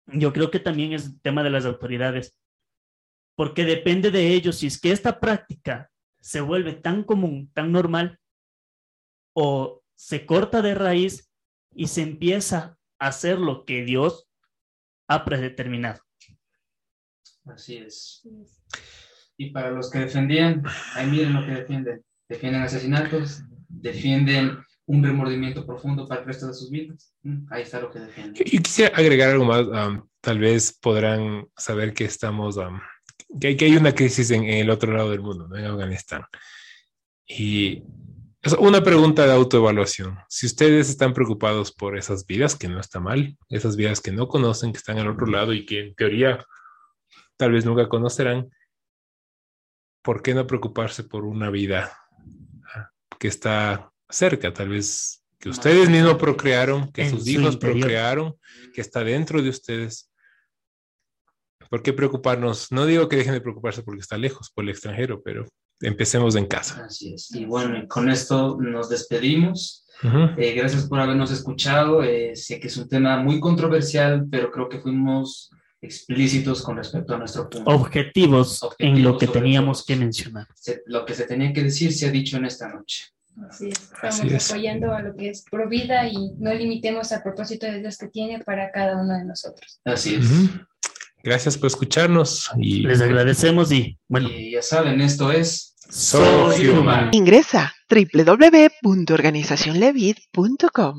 yo creo que también es tema de las autoridades, porque depende de ellos si es que esta práctica se vuelve tan común, tan normal, o se corta de raíz y se empieza a hacer lo que Dios ha predeterminado. Así es. Y para los que defendían, ahí miren lo que defienden. Defienden asesinatos, defienden un remordimiento profundo para el resto de sus vidas. Mm, ahí está lo que defienden. Yo, yo quisiera agregar algo más. um, tal vez podrán saber que estamos, um, que, hay, que hay una crisis en, en el otro lado del mundo, ¿no? en Afganistán. Y es una pregunta de autoevaluación. Si ustedes están preocupados por esas vidas, que no está mal, esas vidas que no conocen, que están al otro lado y que en teoría tal vez nunca conocerán, ¿por qué no preocuparse por una vida ah, que está cerca? Tal vez que ustedes mismos procrearon, que En sus su hijos procrearon, que está dentro de ustedes. ¿Por qué preocuparnos? No digo que dejen de preocuparse porque está lejos, por el extranjero, pero empecemos en casa. Así es. Y bueno, con esto nos despedimos. Ujú. Eh, gracias por habernos escuchado. Eh, sé que es un tema muy controversial, pero creo que fuimos explícitos con respecto a nuestro punto. Objetivos, en lo Objetivos que teníamos que mencionar. Se- lo que se tenía que decir se ha dicho en esta noche. Así es, estamos Así es. apoyando a lo que es pro vida y no limitemos al propósito de Dios que tiene para cada uno de nosotros. Así es. Ujú. Gracias por escucharnos y Les agradecemos y bueno, Y ya saben, esto es soy Human. human. Ingresa www.organizacionlevid.com.